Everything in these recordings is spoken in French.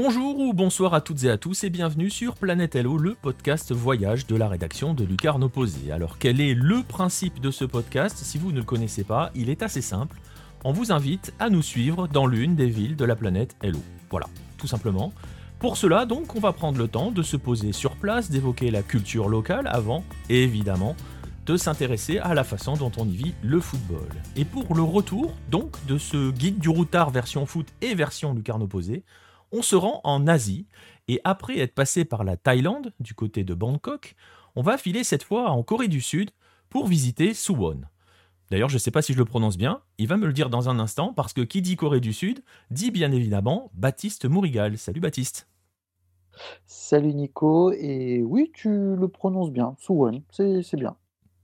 Bonjour ou bonsoir à toutes et à tous et bienvenue sur Planète Hello, le podcast voyage de la rédaction de Lucarne Posé. Alors quel est le principe de ce podcast? Si vous ne le connaissez pas, il est assez simple. On vous invite à nous suivre dans l'une des villes de la planète Hello. Voilà, tout simplement. Pour cela, donc, on va prendre le temps de se poser sur place, d'évoquer la culture locale avant, évidemment, de s'intéresser à la façon dont on y vit le football. Et pour le retour, donc, de ce guide du routard version foot et version lucarne opposée, on se rend en Asie, et après être passé par la Thaïlande, du côté de Bangkok, on va filer cette fois en Corée du Sud pour visiter Suwon. D'ailleurs, je ne sais pas si je le prononce bien, il va me le dire dans un instant, parce que qui dit Corée du Sud dit bien évidemment Baptiste Mourigal. Salut Baptiste. Salut Nico, et oui, tu le prononces bien, Suwon, c'est bien.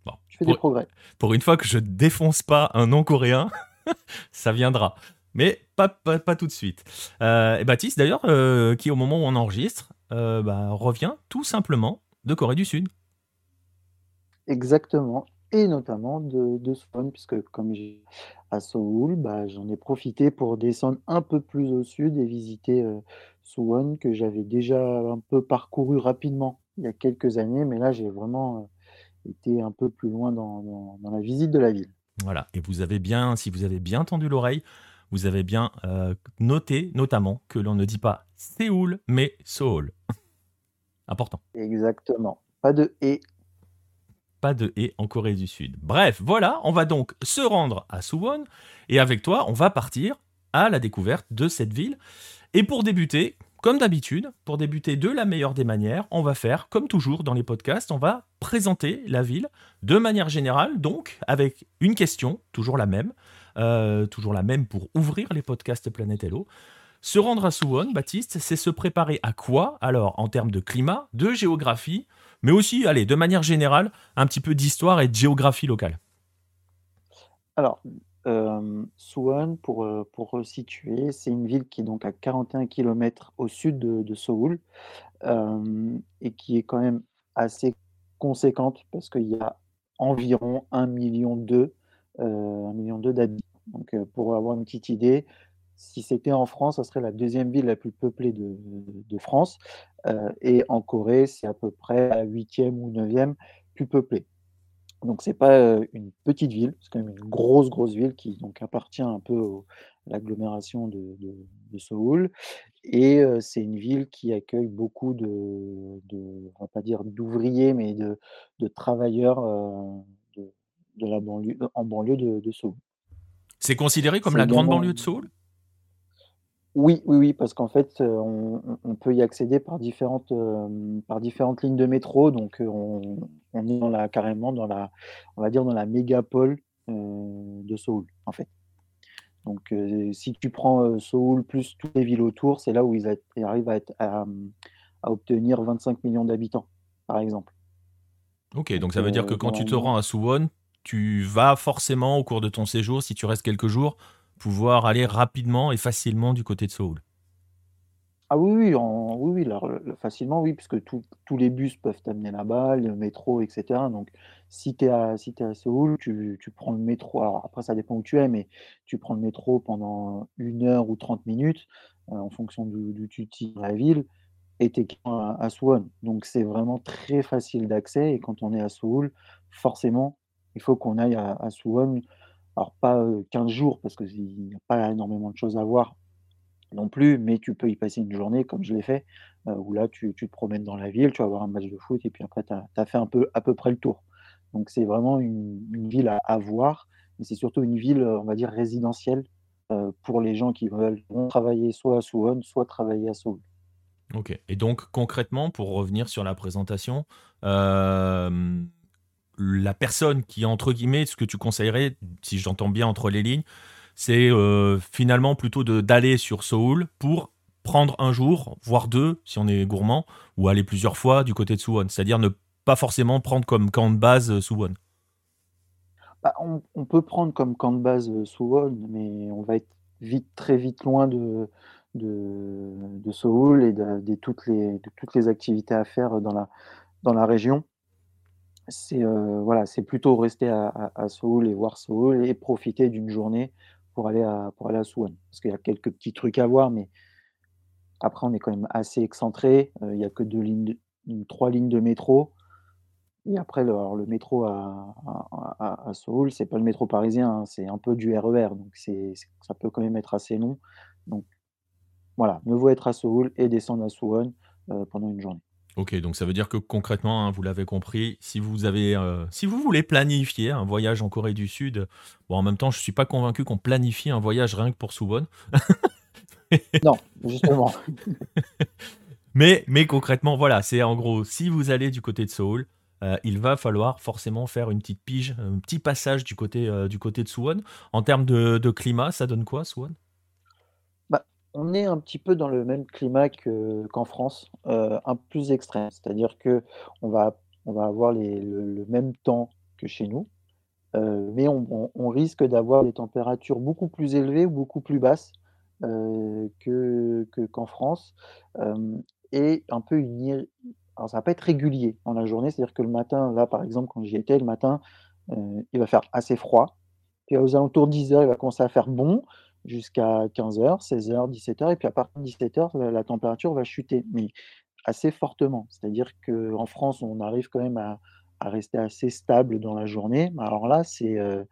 Bon, tu fais des progrès. Pour une fois que je défonce pas un nom coréen, ça viendra. Mais pas, pas, tout de suite. Euh, et Baptiste, d'ailleurs, euh, qui au moment où on enregistre, euh, bah, revient tout simplement de Corée du Sud. Exactement et notamment de, de puisque comme j'ai à Seoul, bah, j'en ai profité pour descendre un peu plus au sud et visiter Suwon, que j'avais déjà un peu parcouru rapidement il y a quelques années, mais là j'ai vraiment été un peu plus loin dans, dans, la visite de la ville. Voilà, et vous avez bien, si vous avez bien tendu l'oreille, vous avez bien euh, noté notamment que l'on ne dit pas Séoul, mais Seoul. Important. Exactement. Pas de et pas de et en Corée du Sud. Bref, voilà, on va donc se rendre à Suwon et avec toi, on va partir à la découverte de cette ville. Et pour débuter, comme d'habitude, pour débuter de la meilleure des manières, on va faire, comme toujours dans les podcasts, on va présenter la ville de manière générale, donc avec une question, toujours la même, euh, toujours la même pour ouvrir les podcasts Planète Hello. Se rendre à Suwon, Baptiste, c'est se préparer à quoi? Alors, en termes de climat, de géographie, mais aussi, allez, de manière générale, un petit peu d'histoire et de géographie locale. Alors, euh, Suwon, pour, euh, pour situer, c'est une ville qui est donc à 41 km au sud de, de Seoul euh, et qui est quand même assez conséquente parce qu'il y a environ 1,2 million d'habitants. Donc, pour avoir une petite idée, si c'était en France, ça serait la deuxième ville la plus peuplée de, France. Euh, et en Corée, c'est à peu près la huitième ou neuvième plus peuplée. Donc c'est pas euh, une petite ville, c'est quand même une grosse grosse ville qui donc appartient un peu à l'agglomération de, de, Séoul. Et euh, c'est une ville qui accueille beaucoup de, on va pas dire d'ouvriers, mais de travailleurs de, la banlieue, en banlieue de, de Séoul. C'est considéré comme la grande banlieue de Séoul oui, oui, oui, parce qu'en fait, euh, on peut y accéder par différentes, par différentes lignes de métro. Donc, euh, on est dans la carrément dans la on va dire dans la mégapole, de Séoul, en fait. Donc, si tu prends, Séoul plus toutes les villes autour, c'est là où ils arrivent à être à, obtenir 25 millions d'habitants, par exemple. OK, donc ça veut dire que quand tu te rends à Suwon, tu vas forcément au cours de ton séjour, si tu restes quelques jours, pouvoir aller rapidement et facilement du côté de Seoul. Ah oui, oui, oui, facilement, oui, puisque tous les bus peuvent t'amener là-bas, le métro, etc. Donc, si tu es à, si à Séoul, tu, prends le métro. Alors, après, ça dépend où tu es, mais tu prends le métro pendant une heure ou 30 minutes, euh, en fonction du, tu de la ville, et tu es à, à Suwon. Donc, c'est vraiment très facile d'accès. Et quand on est à Seoul, forcément, il faut qu'on aille à, à Suwon alors pas, 15 jours parce qu'il n'y a pas énormément de choses à voir non plus, mais tu peux y passer une journée comme je l'ai fait, où là tu te promènes dans la ville, tu vas voir un match de foot et puis après tu as fait un peu à peu près le tour. Donc c'est vraiment une ville à voir, mais c'est surtout une ville, on va dire résidentielle, pour les gens qui veulent travailler soit à Suwon, soit travailler à Seoul. OK et donc concrètement, pour revenir sur la présentation, la personne qui, entre guillemets, ce que tu conseillerais, si j'entends bien entre les lignes, c'est euh, finalement plutôt d'aller sur Seoul pour prendre un jour, voire deux, si on est gourmand, ou aller plusieurs fois du côté de Suwon. C'est-à-dire ne pas forcément prendre comme camp de base euh, Suwon. Bah, on, peut prendre comme camp de base euh, Suwon, mais on va être vite, très vite loin de, de, Seoul et de, toutes les, activités à faire dans la région c'est euh, voilà, c'est plutôt rester à, à, Seoul et voir Seoul et profiter d'une journée pour aller à, pour aller à Suwon. Parce qu'il y a quelques petits trucs à voir, mais Après, on est quand même assez excentré. Il y a que deux lignes, trois lignes de métro. Et après, le, alors le métro à, à, à, Séoul, c'est pas le métro parisien, hein, c'est un peu du RER, donc c'est, ça peut quand même être assez long. Donc voilà, mieux vaut être à Séoul et descendre à Suwon euh, pendant une journée. Ok, donc ça veut dire que concrètement, hein, vous l'avez compris, si vous avez, euh, si vous voulez planifier un voyage en Corée du Sud, bon, en même temps, je suis pas convaincu qu'on planifie un voyage rien que pour Suwon. non, justement. mais, mais concrètement, voilà, c'est en gros, si vous allez du côté de Seoul, euh, il va falloir forcément faire une petite pige, un petit passage du côté, du côté de Suwon. En termes de, de climat, ça donne quoi, Suwon on est un petit peu dans le même climat qu'en France, euh, un plus extrême. C'est-à-dire qu'on va on va avoir le même temps que chez nous, euh, mais on risque d'avoir des températures beaucoup plus élevées ou beaucoup plus basses, euh, que qu'en France, et un peu une alors ça va pas être régulier dans la journée, c'est-à-dire que le matin, là, par exemple, quand j'y étais le matin, il va faire assez froid, puis aux alentours de 10:00, il va commencer à faire bon, jusqu'à 15h, 16h, 17h, et puis à partir de 17h, la, température va chuter, mais assez fortement. C'est-à-dire qu'en France, on arrive quand même à, rester assez stable dans la journée. Alors là, c'est euh,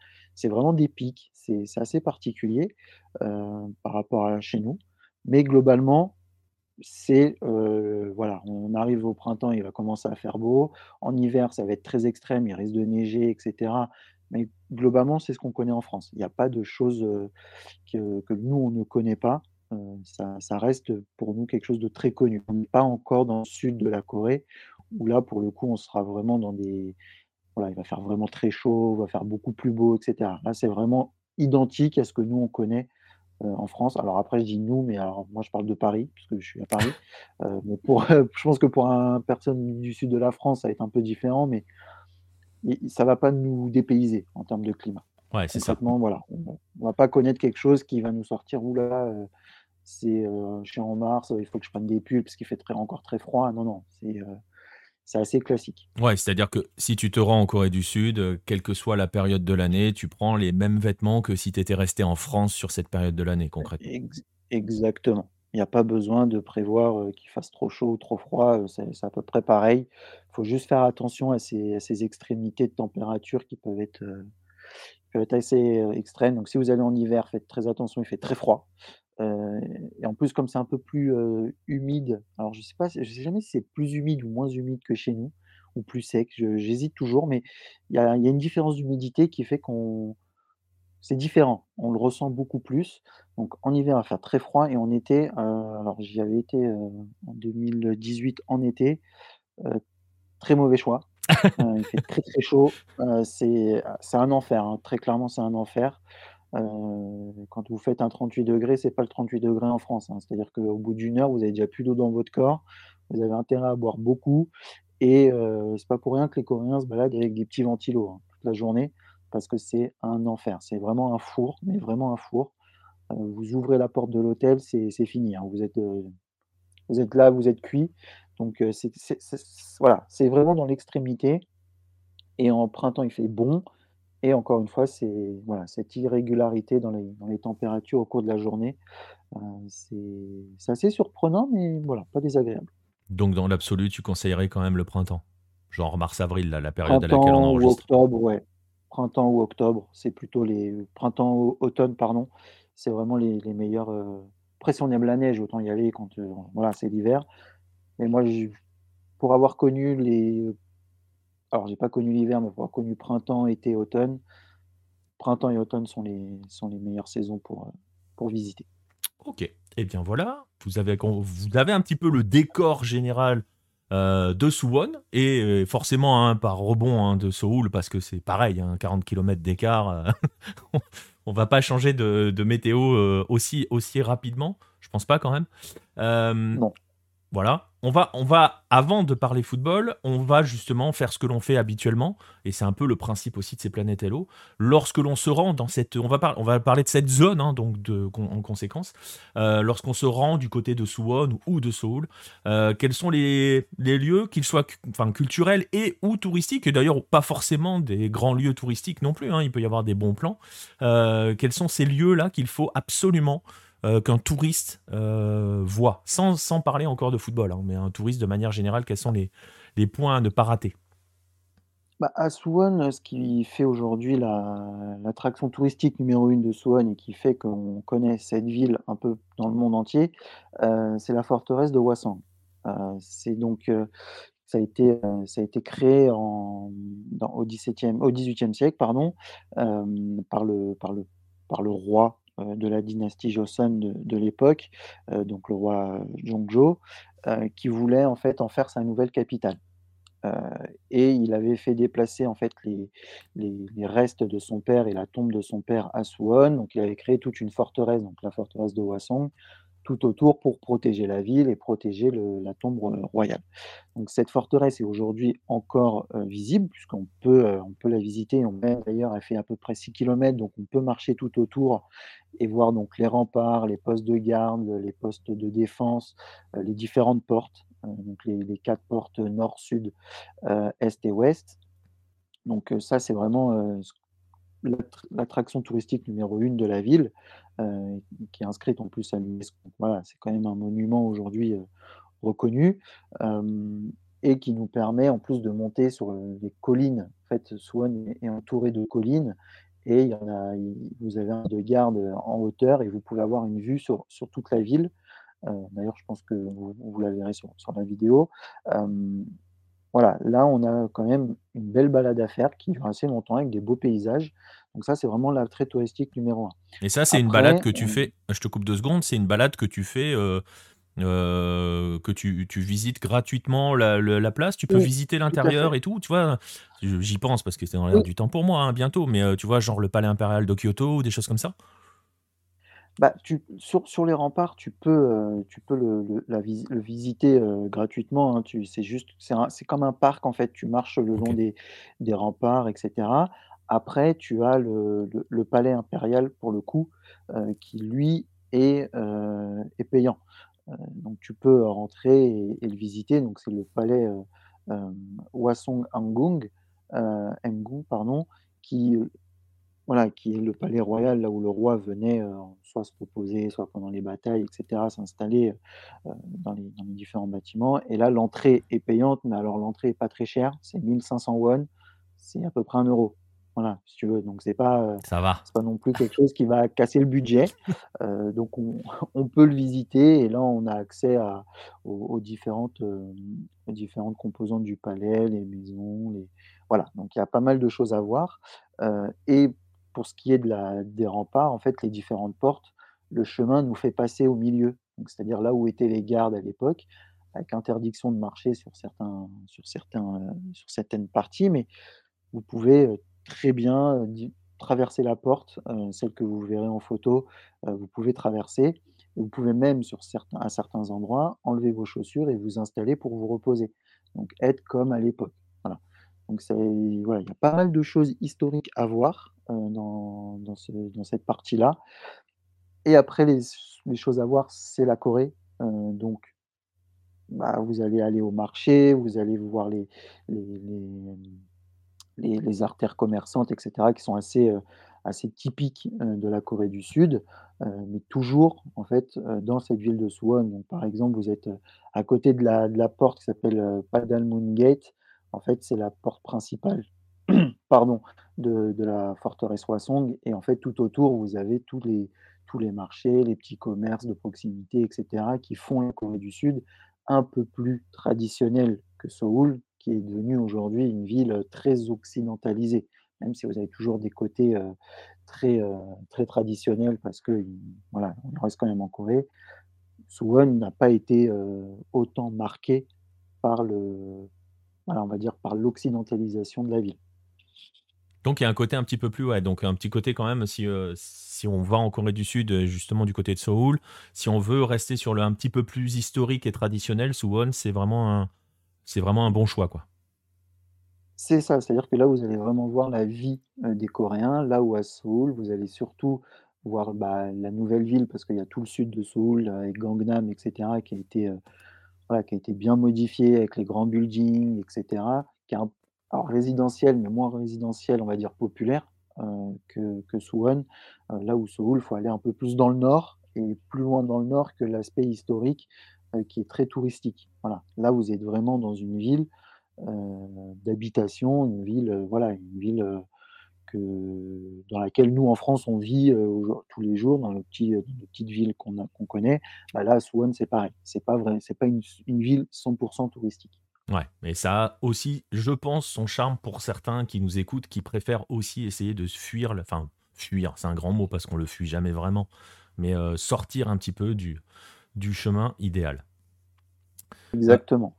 vraiment des pics, c'est assez particulier euh, par rapport à chez nous. Mais globalement, c'est euh, voilà, on arrive au printemps, il va commencer à faire beau. En hiver, ça va être très extrême, il risque de neiger, etc. Mais globalement, c'est ce qu'on connaît en France. Il n'y a pas de choses que, nous, on ne connaît pas. ça, reste pour nous quelque chose de très connu. On n'est pas encore dans le sud de la Corée, où là, pour le coup, on sera vraiment dans des... Voilà, il va faire vraiment très chaud, il va faire beaucoup plus beau, etc. Là, c'est vraiment identique à ce que nous, on connaît en France. Alors après, je dis nous, mais alors moi, je parle de Paris, puisque je suis à Paris. mais pour, je pense que pour un personne du sud de la France, ça va être un peu différent, mais ça va pas nous dépayser en termes de climat. Ouais, c'est ça. Voilà, on, ne va pas connaître quelque chose qui va nous sortir où là, euh, c'est, euh, je suis en mars, il faut que je prenne des pulls parce qu'il fait très, encore très froid. Non, non, c'est euh, c'est assez classique. Ouais, c'est-à-dire que si tu te rends en Corée du Sud, quelle que soit la période de l'année, tu prends les mêmes vêtements que si tu étais resté en France sur cette période de l'année, concrètement. exactement. Il n'y a pas besoin de prévoir qu'il fasse trop chaud ou trop froid, c'est à peu près pareil. Il faut juste faire attention à ces, extrémités de température qui peuvent être, assez extrêmes. Donc si vous allez en hiver, faites très attention, il fait très froid. et en plus, comme c'est un peu plus humide, alors je ne sais sais jamais si c'est plus humide ou moins humide que chez nous, ou plus sec, j'hésite toujours, mais il y a une différence d'humidité qui fait qu'on c'est différent, on le ressent beaucoup plus. Donc en hiver, il va faire très froid et en été, euh, alors j'y avais été, euh, en 2018 en été, euh, très mauvais choix. il fait très, très chaud, c'est un enfer, hein. Très clairement, c'est un enfer. quand vous faites un 38 degrés, c'est pas le 38 degrés en France, hein. C'est-à-dire qu'au bout d'une heure, vous avez déjà plus d'eau dans votre corps, vous avez intérêt à boire beaucoup et c'est pas pour rien que les Coréens se baladent avec des petits ventilos, hein, toute la journée parce que c'est un enfer. C'est vraiment un four, mais vraiment un four. Euh, vous ouvrez la porte de l'hôtel, c'est fini. Hein. Vous, êtes, euh, vous êtes là, vous êtes cuit. Donc euh, c'est voilà, c'est vraiment dans l'extrémité. Et en printemps, il fait bon. Et encore une fois, c'est voilà, cette irrégularité dans les, dans les températures au cours de la journée. c'est assez surprenant, mais voilà, pas désagréable. Donc dans l'absolu, tu conseillerais quand même le printemps? Genre mars-avril, la période à laquelle on enregistre. Ou octobre, ouais printemps ou octobre, c'est plutôt les printemps, automne, pardon, c'est vraiment les, meilleurs. Euh, après, si on aime la neige, autant y aller quand euh, voilà, c'est l'hiver. Mais moi, pour avoir connu les. Alors, j'ai pas connu l'hiver, mais pour avoir connu printemps, été, automne, printemps et automne sont les, sont les meilleures saisons pour, euh, pour visiter. Ok, et eh bien voilà, vous avez, vous avez un petit peu le décor général euh, de Suwon et euh, forcément hein, par rebond hein, de Seoul parce que c'est pareil, 40 hein, km d'écart, euh, on va pas changer de, météo aussi, aussi rapidement, je pense pas quand même. Voilà. On va, avant de parler football, on va justement faire ce que l'on fait habituellement, et c'est un peu le principe aussi de ces planètes Hello. Lorsque l'on se rend dans cette, on va, on va parler de cette zone, hein, donc en conséquence, euh, lorsqu'on se rend du côté de Suwon ou de Seoul, euh, quels sont les, lieux, qu'ils soient culturels et ou touristiques, et d'ailleurs pas forcément des grands lieux touristiques non plus, hein, il peut y avoir des bons plans. Euh, quels sont ces lieux-là qu'il faut absolument qu'un touriste voit, sans, sans, parler encore de football, hein, mais un touriste de manière générale, quels sont les, les points à ne pas rater? Bah, à Suwon, ce qui fait aujourd'hui la l'attraction touristique numéro une de Suwon et qui fait qu'on connaît cette ville un peu dans le monde entier, heu, c'est la forteresse de. Heu, c'est donc, ça a été, ça a été créé en dans au XVIIe au XVIIIe siècle, pardon, par le par le par le roi, de la dynastie Joseon de l'époque, heu, donc le roi Jongjo, heu, qui voulait en fait en faire sa nouvelle capitale. Et il avait fait déplacer en fait les restes de son père et la tombe de son père à Suwon, donc il avait créé toute une forteresse, donc la forteresse de Hwasong, tout autour pour protéger la ville et protéger la tombe ro royale. Donc cette forteresse est aujourd'hui encore, heu, visible puisqu'on peut, on peut la visiter, on d'ailleurs elle fait à peu près 6 kilomètres, donc on peut marcher tout autour et voir donc les remparts, les postes de garde, les postes de défense, heu, les différentes portes, donc les 4 portes nord, sud, est et ouest. Donc ça c'est vraiment, ce l'attraction touristique numéro une de la ville, heu, qui est inscrite en plus à l'UNESCO. Voilà, c'est quand même un monument aujourd'hui, heu, reconnu, hem et qui nous permet en plus de monter sur, des collines. En fait, Suwon est entouré de collines et il y en a vous avez un de garde, en hauteur et vous pouvez avoir une vue sur sur toute la ville. D'ailleurs, je pense que vous vous la verrez sur sur la vidéo. Voilà, là, on a quand même une belle balade à faire qui dure assez longtemps avec des beaux paysages. Donc ça, c'est vraiment l'attrait touristique numéro un. Et ça, c'est une balade que tu on fais je te coupe 2 secondes, c'est une balade que tu fais, heu heu, que tu tu visites gratuitement la place? Tu peux oui, visiter l'intérieur et tout, tu vois? J'y pense parce que c'est dans l'air Oui. du temps pour moi, hein, bientôt, mais heu, tu vois, genre le palais impérial de Kyoto ou des choses comme ça? Bah, tu sur sur les remparts, tu peux, heu, tu peux le le la visi le visiter, heu, gratuitement, hein. Tu c'est juste c'est un c'est comme un parc, en fait. Tu marches le long des des remparts et cetera. Après, tu as le le palais impérial, pour le coup, heu, qui lui est, est payant. Donc tu peux rentrer et et le visiter. Donc c'est le palais, heu, Hengung, pardon, qui, voilà, qui est le palais royal, là où le roi venait, heu, soit se reposer, soit pendant les batailles et cetera, s'installer, heu dans les dans les différents bâtiments. Et là, l'entrée est payante, mais alors l'entrée est pas très chère, c'est 1 500 won, c'est à peu près un euro. Voilà, si tu veux, donc c'est pas, heu, Ça va. pas non plus quelque chose qui va casser le budget, donc on on peut le visiter. Et là, on a accès à aux aux différentes, aux différentes composantes du palais, les maisons, les voilà, donc il y a pas mal de choses à voir, et pour ce qui est des remparts, en fait, les différentes portes, le chemin nous fait passer au milieu. C'est-à-dire là où étaient les gardes à l'époque, avec interdiction de marcher sur sur certaines parties, mais vous pouvez, heu, très bien, di traverser la porte, celle que vous verrez en photo, vous pouvez traverser vous pouvez même à certains endroits, enlever vos chaussures et vous installer pour vous reposer. Donc être comme à l'époque. Donc il y a pas mal de choses historiques à voir, heu, dans dans ce dans cette partie-là et après les choses à voir, c'est la Corée, heu, donc bah, vous allez aller au marché, vous allez voir les artères commerçantes et cetera qui sont assez, typiques, heu, de la Corée du Sud, mais toujours en fait, dans cette ville de Suwon. Par exemple, vous êtes, à côté de la porte qui s'appelle, heu, Padalmun Gate. En fait, c'est la porte principale, pardon, de la forteresse Hwasong et en fait tout autour, vous avez tous les marchés, les petits commerces de proximité et cetera qui font la Corée du Sud un peu plus traditionnelle que Séoul, qui est devenue aujourd'hui une ville, très occidentalisée. Même si vous avez toujours des côtés, très, heu, très traditionnels parce que, voilà, on reste quand même en Corée. Suwon n'a pas été, heu, autant marqué par le voilà, on va dire par l'occidentalisation de la ville. Donc il y a un côté un petit peu plus ouais, donc un petit côté quand même si, heu, si on va en Corée du Sud, heu, justement du côté de Séoul, si on veut rester sur le un petit peu plus historique et traditionnel, Suwon, c'est vraiment un c'est vraiment un bon choix, quoi. C'est ça, c'est-à-dire que là, vous allez vraiment voir la vie, heu, des Coréens, là où à Séoul, vous allez surtout voir, bah, la nouvelle ville parce qu'il y a tout le sud de Séoul, heu, avec Gangnam et cetera qui a été, qui a été bien modifié avec les grands buildings et cetera, qui est alors résidentiel, mais moins résidentiel, on va dire populaire, heu, que que Suwon. Heu, là où Séoul, il faut aller un peu plus dans le nord et plus loin dans le nord que l'aspect historique, heu, qui est très touristique. Voilà. Là, vous êtes vraiment dans une ville, d'habitation, une ville, voilà, une ville, que dans laquelle nous, en France, on vit, jour tous les jours dans nos petits, heu, nos petites villes qu'on connaît. Bah, là, Suwon, c'est pareil. C'est pas vrai c'est pas une une ville 100 touristique. Ouais, mais ça a aussi, je pense, son charme pour certains qui nous écoutent, qui préfèrent aussi essayer de fuir le enfin, fuir, c'est un grand mot parce qu'on le fuit jamais vraiment, mais heu, sortir un petit peu du du chemin idéal. Exactement.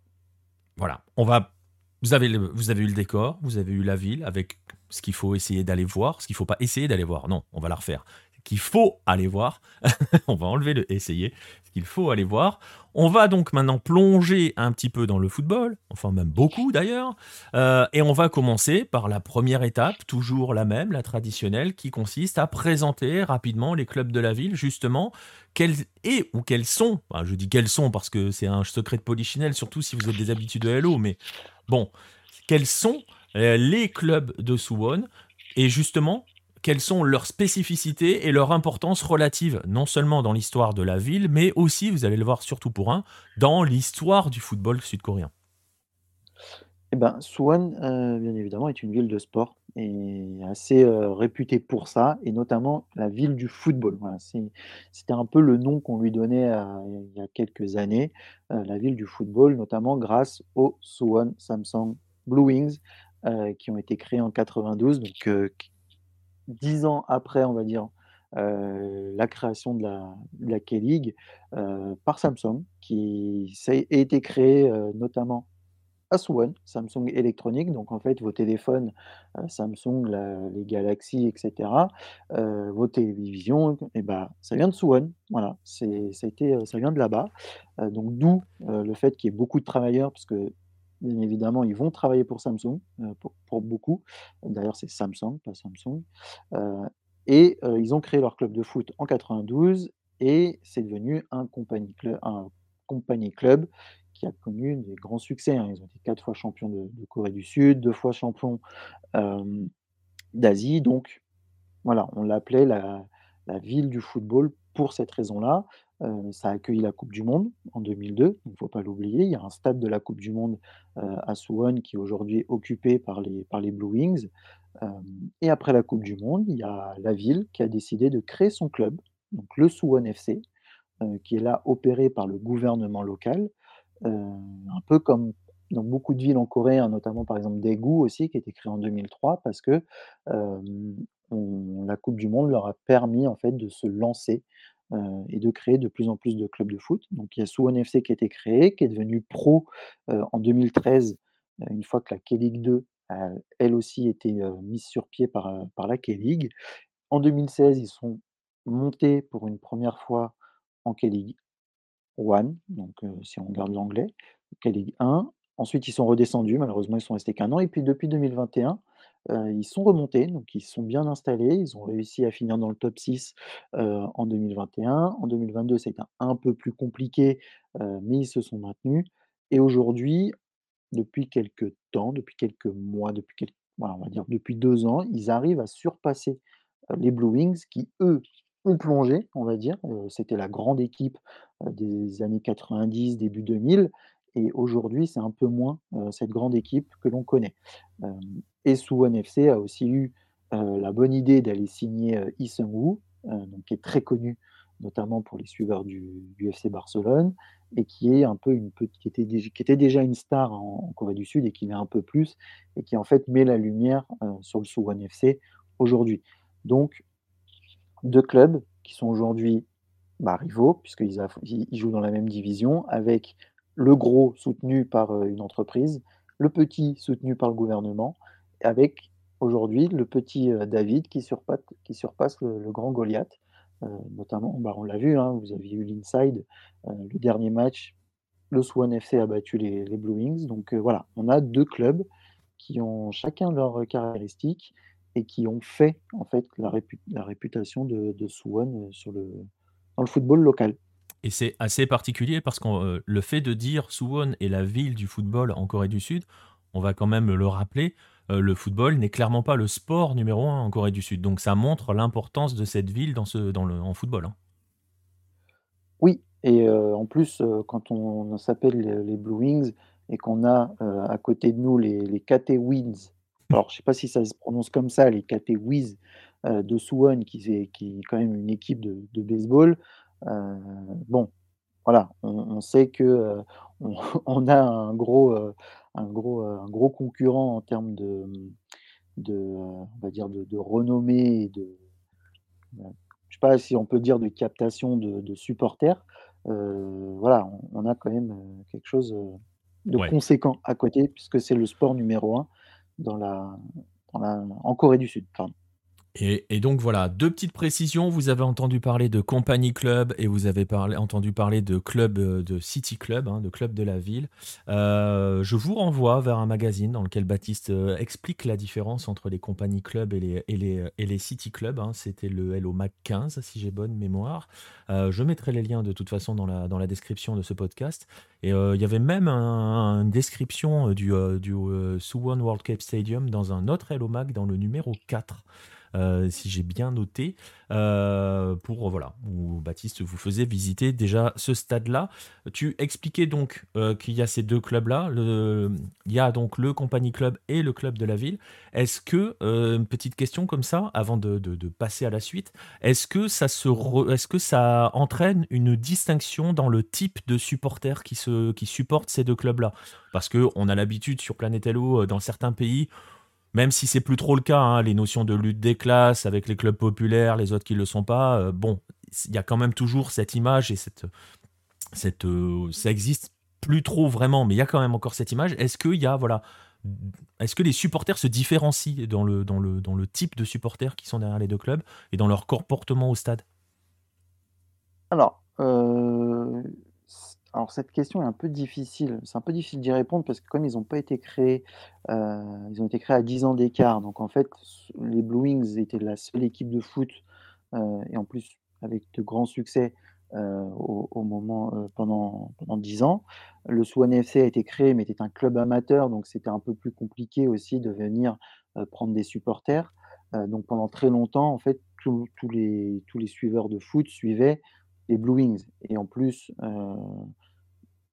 voilà, on va vous avez le vous avez eu le décor, vous avez eu la ville avec ce qu'il faut essayer d'aller voir, ce qu'il faut pas essayer d'aller voir, non, on va la refaire. Qu'il faut aller voir, on va enlever le essayer, ce qu'il faut aller voir. On va donc maintenant plonger un petit peu dans le football, enfin même beaucoup d'ailleurs, heu et on va commencer par la première étape, toujours la même, la traditionnelle, qui consiste à présenter rapidement les clubs de la ville justement. Quels et ou quels sont, enfin je dis quels sont parce que c'est un secret de polichinelle, surtout si vous êtes des habitués de Hello, mais bon, quels sont, les clubs de Suwon et justement, quelles sont leurs spécificités et leur importance relative, non seulement dans l'histoire de la ville, mais aussi, vous allez le voir surtout pour un, dans l'histoire du football sud-coréen? Et ben, Suwon, heu, bien évidemment, est une ville de sport et assez, heu, réputée pour ça et notamment la ville du football. C'était un peu le nom qu'on lui donnait, il y a quelques années, la ville du football, notamment grâce aux Suwon Samsung Blue Wings, heu, qui ont été créés en 92, donc q 10 ans après, on va dire, heu, la création de la de K-League, par Samsung, qui s'est été créé, notamment à Suwon, Samsung Electronics, donc en fait vos téléphones, Samsung, les Galaxy et cetera, heu, vos télévisions et bah, ça vient de Suwon, voilà, ça a été, ça vient de là-bas, donc d'où, le fait qu'il y ait beaucoup de travailleurs parce que, bien évidemment, ils vont travailler pour Samsung, heu, pour beaucoup. D'ailleurs, c'est Samsung, pas Samsung, heu et heu, ils ont créé leur club de foot en 92 et c'est devenu un compagnie clu un compagnie club qui a connu des grands succès, hein. Ils ont été 4 fois champions de Corée du Sud, 2 fois champions, d'Asie, donc voilà, on l'appelait la la ville du football pour cette raison-là. Heu, ça a accueilli la coupe du monde en 2002, il ne faut pas l'oublier. Il y a un stade de la coupe du monde, heu, à Suwon qui est aujourd'hui occupé par les Blue Wings. Hem et après la coupe du monde, il y a la ville qui a décidé de créer son club, donc le Suwon FC, heu, qui est là opéré par le gouvernement local. Un peu comme dans beaucoup de villes en Corée, hein, notamment par exemple Daegu aussi qui a été créé en 2003 parce que, la coupe du monde leur a permis en fait de se lancer, heu et de créer de plus en plus de clubs de foot. Donc il y a Suwon FC qui a été créé, qui est devenu pro, heu, en 2013, heu, une fois que la K-League 2 a elle aussi été, mise sur pied par, par la K-League. En 2016, ils sont montés pour une première fois en K-League One, donc heu, si on regarde l'anglais, K-League 1. Ensuite, ils sont redescendus, malheureusement, ils sont restés qu'1 an et puis depuis 2021, ils sont remontés, donc ils sont bien installés. Ils ont réussi à finir dans le top 6, heu, en 2021. En 2022, ça a été un peu plus compliqué, mais ils se sont maintenus et aujourd'hui, depuis quelque temps, depuis quelques mois, depuis quelques on va dire depuis 2 ans, ils arrivent à surpasser, les Blue Wings qui, eux, ont plongé, on va dire. C'était la grande équipe, des années 90, début 2000 et aujourd'hui, c'est un peu moins, heu, cette grande équipe que l'on connaît. Hem et Suwon FC a aussi eu, heu, la bonne idée d'aller signer, Seung-woo, heu, donc qui est très connu, notamment pour les suiveurs du du FC Barcelone et qui est un peu une qui était qui était déjà une star en Corée du Sud et qui l'est un peu plus et qui en fait met la lumière, sur le Suwon FC aujourd'hui. Donc 2 clubs qui sont aujourd'hui, bah, rivaux puisqu'ils jouent dans la même division avec le gros soutenu par, heu, une entreprise, le petit soutenu par le gouvernement, avec aujourd'hui le petit, heu, David qui surpatte qui surpasse le grand Goliath. Heu, notamment, bah, on l'a vu, hein, vous aviez eu l'inside, le dernier match, le Suwon FC a battu les Blue Wings donc voilà, on a 2 clubs qui ont chacun leurs caractéristiques et qui ont fait, en fait, la répu la réputation de le dans le football local. Et c'est assez particulier parce que heu, le fait de dire Suwon est la ville du football en Corée du Sud, on va quand même le rappeler, heu, le football n'est clairement pas le sport numéro un en Corée du Sud. Donc ça montre l'importance de cette ville dans ce dans le en football, hein. Oui et heu, en plus, quand on s'appelle les Blue Wings et qu'on a, à côté de nous les les Catawins. Alors je sais pas si ça se prononce comme ça, les Catawis, heu, de Suwon qui c'est qui est quand même une équipe de de baseball. Heu, bon, voilà, on on sait que, heu, on on a un gros, heu, un gros, un gros concurrent en termes de, on va dire de de renommée et de. Je sais pas si on peut dire de captation de de supporters. Voilà, on on a quand même, quelque chose, de Ouais. conséquent à côté puisque c'est le sport numéro un dans la dans la en Corée du Sud, pardon. Et donc voilà, 2 petites précisions. Vous avez entendu parler de company club et vous avez entendu parler de club, heu, de city club, hein, de club de la ville. Heu, je vous renvoie vers un magazine dans lequel Baptiste, heu, explique la différence entre les company club et les city club, hein. C'était le Hello Mag 15 si j'ai bonne mémoire. Je mettrai les liens de toute façon dans la description de ce podcast et il y avait même un une description, du, du, Suwon World Cup Stadium dans un autre Hello Mag dans le numéro 4 heu, si j'ai bien noté, heu, pour voilà, où Baptiste vous faisait visiter déjà ce stade-là. Tu expliquais donc, heu, qu'il y a ces 2 clubs-là, il y a donc le Company Club et le club de la ville. Est-ce que, une petite question comme ça, avant de passer à la suite, est-ce que ça se est-ce que ça entraîne une distinction dans le type de supporters qui se qui supportent ces 2 clubs-là? Parce qu'on a l'habitude sur Planète Hello, dans certains pays, même si c'est plus trop le cas, hein, les notions de lutte des classes avec les clubs populaires, les autres qui ne le sont pas, heu, bon, il y a quand même toujours cette image et cette cette, heu, ça existe plus trop vraiment, mais il y a quand même encore cette image. Est-ce qu'il y a voilà, est-ce que les supporters se différencient dans le dans le dans le type de supporters qui sont derrière les 2 clubs et dans leur comportement au stade? Alors, heu, c alors cette question est un peu difficile. C'est un peu difficile d'y répondre parce que comme ils ont pas été créés, heu, ils ont été créés à 10 ans d'écart, donc en fait, les Blue Wings étaient la seule équipe de foot, heu et en plus avec de grands succès, heu, au moment, pendant pendant 10 ans. Le Suwon FC a été créé, mais était un club amateur, donc c'était un peu plus compliqué aussi de venir, prendre des supporters. Donc pendant très longtemps, en fait, tous les tous les suiveurs de foot suivaient les Blue Wings et en plus,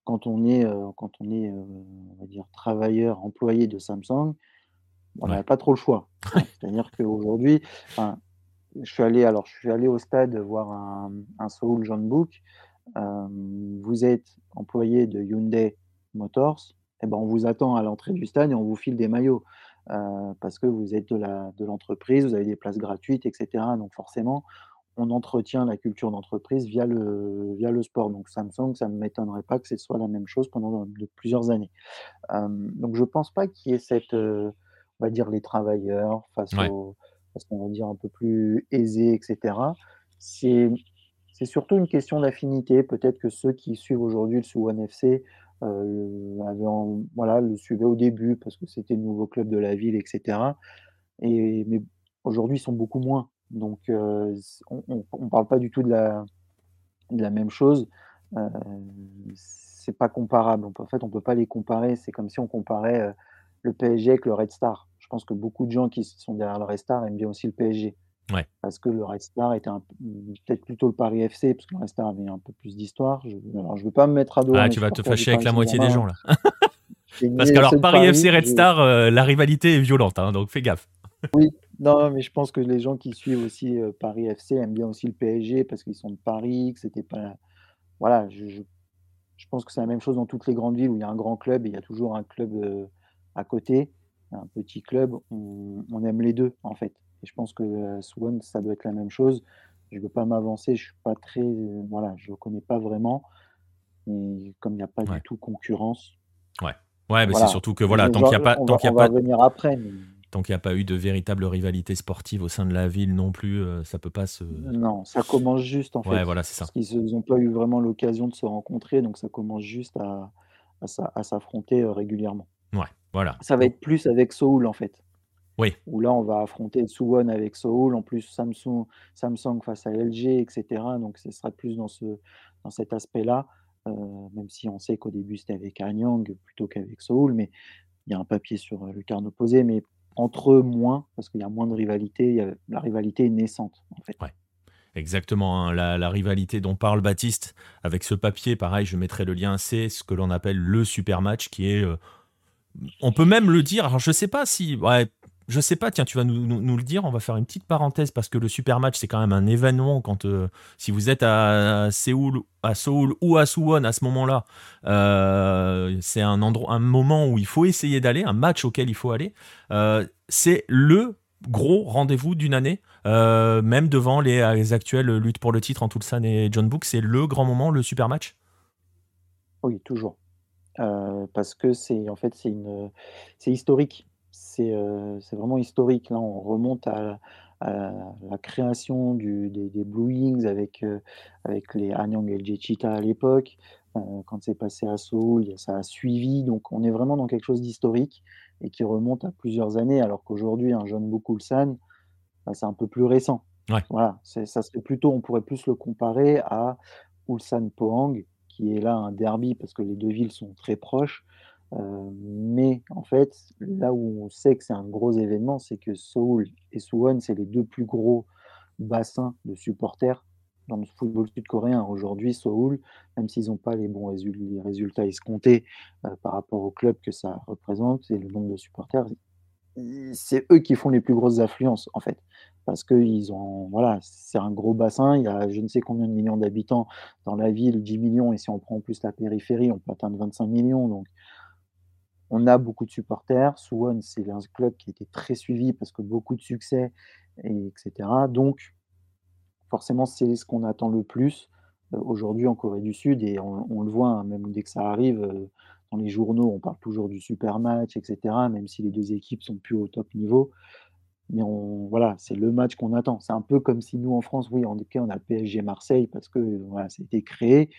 quand on est, heu, quand on est, heu, on va dire travailleur, employé de Samsung, on Ouais. pas trop le choix, hein. C'est-à-dire qu'aujourd'hui, enfin, je suis allé alors je suis allé au stade voir un un Seoul Jeonbuk, hem, vous êtes employé de Hyundai Motors et ben, on vous attend à l'entrée du stade et on vous file des maillots, parce que vous êtes de la de l'entreprise, vous avez des places gratuites et cetera, donc forcément, on entretient la culture d'entreprise via le via le sport. Donc Samsung, ça ne m'étonnerait pas que ce soit la même chose pendant de plusieurs années. Donc je pense pas qu'il y ait cette, heu, on va dire les travailleurs face Ouais. aux face on va dire un peu plus aisés et cetera. C'est c'est surtout une question d'affinité. Peut-être que ceux qui suivent aujourd'hui le Suwon FC, heu, avaient en voilà, le suivaient au début parce que c'était le nouveau club de la ville et cetera et mais aujourd'hui, ils sont beaucoup moins. Donc heu, c on on parle pas du tout de la de la même chose. Heu, c'est pas comparable. On peut en fait, on peut pas les comparer. C'est comme si on comparait, heu, le PSG avec le Red Star. Je pense que beaucoup de gens qui sont derrière le Red Star aiment bien aussi le PSG. Ouais. Parce que le Red Star était peut-être plutôt le Paris FC, parce que le Red Star avait un peu plus d'histoire. Je alors je veux pas me mettre à dos Ah, mes tu vas te fâcher avec la moitié des hein. gens là. Parce ceux de Paris FC Red Star, heu, la rivalité est violente, hein, donc fais gaffe. oui, non, mais je pense que les gens qui suivent aussi, heu, Paris FC aiment bien aussi le PSG parce qu'ils sont de Paris, que c'était pas voilà, je je je pense que c'est la même chose dans toutes les grandes villes où il y a un grand club et il y a toujours un club, heu, à côté, un petit club, on on aime les 2 en fait et je pense que, heu, Suwon, ça doit être la même chose. Je veux pas m'avancer, je suis pas très, heu, voilà, je connais pas vraiment et comme il y a pas du tout concurrence, Ouais. Ouais, mais c'est surtout que voilà, tant qu'il y a pas on tant va qu'il y a on va pas revenir après mais tant qu'il y a pas eu de véritable rivalité sportive au sein de la ville non plus, heu, ça peut pas se non, ça commence juste en ouais, fait, voilà, c'est parce ça. qu'ils se ils ont pas eu vraiment l'occasion de se rencontrer donc ça commence juste à à s'a à s'affronter, heu, régulièrement. Ouais, voilà. Ça va être plus avec Seoul, en fait, oui, où là, on va affronter Suwon avec Seoul, en plus Samsung Samsung face à LG et cetera, donc ce sera plus dans ce dans cet aspect-là, heu, même si on sait qu'au début, c'était avec Anyang plutôt qu'avec Seoul, mais il y a un papier sur, heu, lucarne opposée, mais entre eux, moins, parce qu'il y a moins de rivalité, y a la rivalité est naissante, en fait. ouais. Exactement, hein. la, rivalité dont parle Baptiste avec ce papier, pareil, je mettrai le lien, c'est ce que l'on appelle le super match qui est. Euh, on peut même le dire, alors je sais pas si. Ouais, je sais pas, tiens, tu vas nous, le dire, on va faire une petite parenthèse parce que le super match, c'est quand même un événement quand. Euh, si vous êtes à, Séoul, à Seoul ou à Suwon à ce moment-là, euh, c'est un, endroit, un moment où il faut essayer d'aller, un match auquel il faut aller. c'est le gros rendez-vous d'une année, euh, même devant les, actuelles luttes pour le titre en Tulsan et John Book, c'est le grand moment, le super match? Oui, toujours. Euh, parce que c'est en fait c'est historique. C'est euh, vraiment historique. Là, on remonte à, la création des, Blue Wings avec, avec les Anyang et Chita à l'époque. quand c'est passé à Seoul, ça a suivi. Donc, on est vraiment dans quelque chose d'historique et qui remonte à plusieurs années, alors qu'aujourd'hui, un jeune Bukulsan, bah, c'est un peu plus récent. Voilà, ça serait plutôt, on pourrait plus le comparer à Ulsan Pohang, qui est là un derby parce que les deux villes sont très proches. Euh, mais en fait, là où on sait que c'est un gros événement, c'est que Seoul et Suwon, c'est les deux plus gros bassins de supporters dans le football sud-coréen. Aujourd'hui, Seoul, même s'ils n'ont pas les bons résultats escomptés euh, par rapport au club que ça représente et le nombre de supporters, c'est eux qui font les plus grosses affluences, en fait. Parce que voilà, c'est un gros bassin, il y a je ne sais combien de millions d'habitants dans la ville, 10 millions, et si on prend en plus la périphérie, on peut atteindre 25 millions. Donc, on a beaucoup de supporters. Suwon, c'est un club qui a été très suivi parce que beaucoup de succès, et etc. Donc, forcément, c'est ce qu'on attend le plus euh, aujourd'hui en Corée du Sud. Et on, le voit, hein, même dès que ça arrive, euh, dans les journaux, on parle toujours du super match, etc., même si les deux équipes sont plus au top niveau. Mais on, voilà, c'est le match qu'on attend. C'est un peu comme si nous, en France, oui, en cas, on a le PSG Marseille parce que voilà, ça a été créé.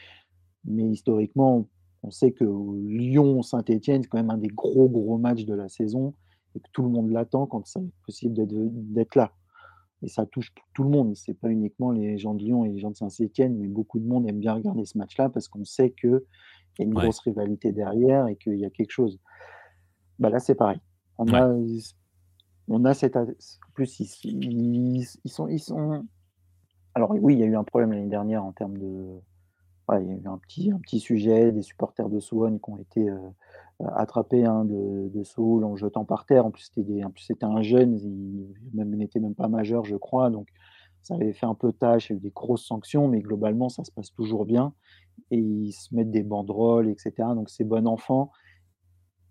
Mais historiquement, on sait que Lyon-Saint-Etienne, c'est quand même un des gros, gros matchs de la saison et que tout le monde l'attend quand c'est possible d'être là et ça touche tout le monde. C'est pas uniquement les gens de Lyon et les gens de Saint-Étienne, mais beaucoup de monde aime bien regarder ce match-là parce qu'on sait qu'il y a une grosse rivalité derrière et qu'il y a quelque chose. Bah là, c'est pareil. On a, on a cette. En plus, ils, sont, ils sont. Alors oui, il y a eu un problème l'année dernière en termes de. Il y a eu un petit, sujet des supporters de Suwon qui ont été euh, attrapé un de, de Saul en jetant par terre. En plus, c'était, un jeune, il, n'était même pas majeur, je crois. Donc, ça avait fait un peu tâche, il y a eu des grosses sanctions, mais globalement, ça se passe toujours bien. Et ils se mettent des banderoles, etc. Donc, c'est bon enfant.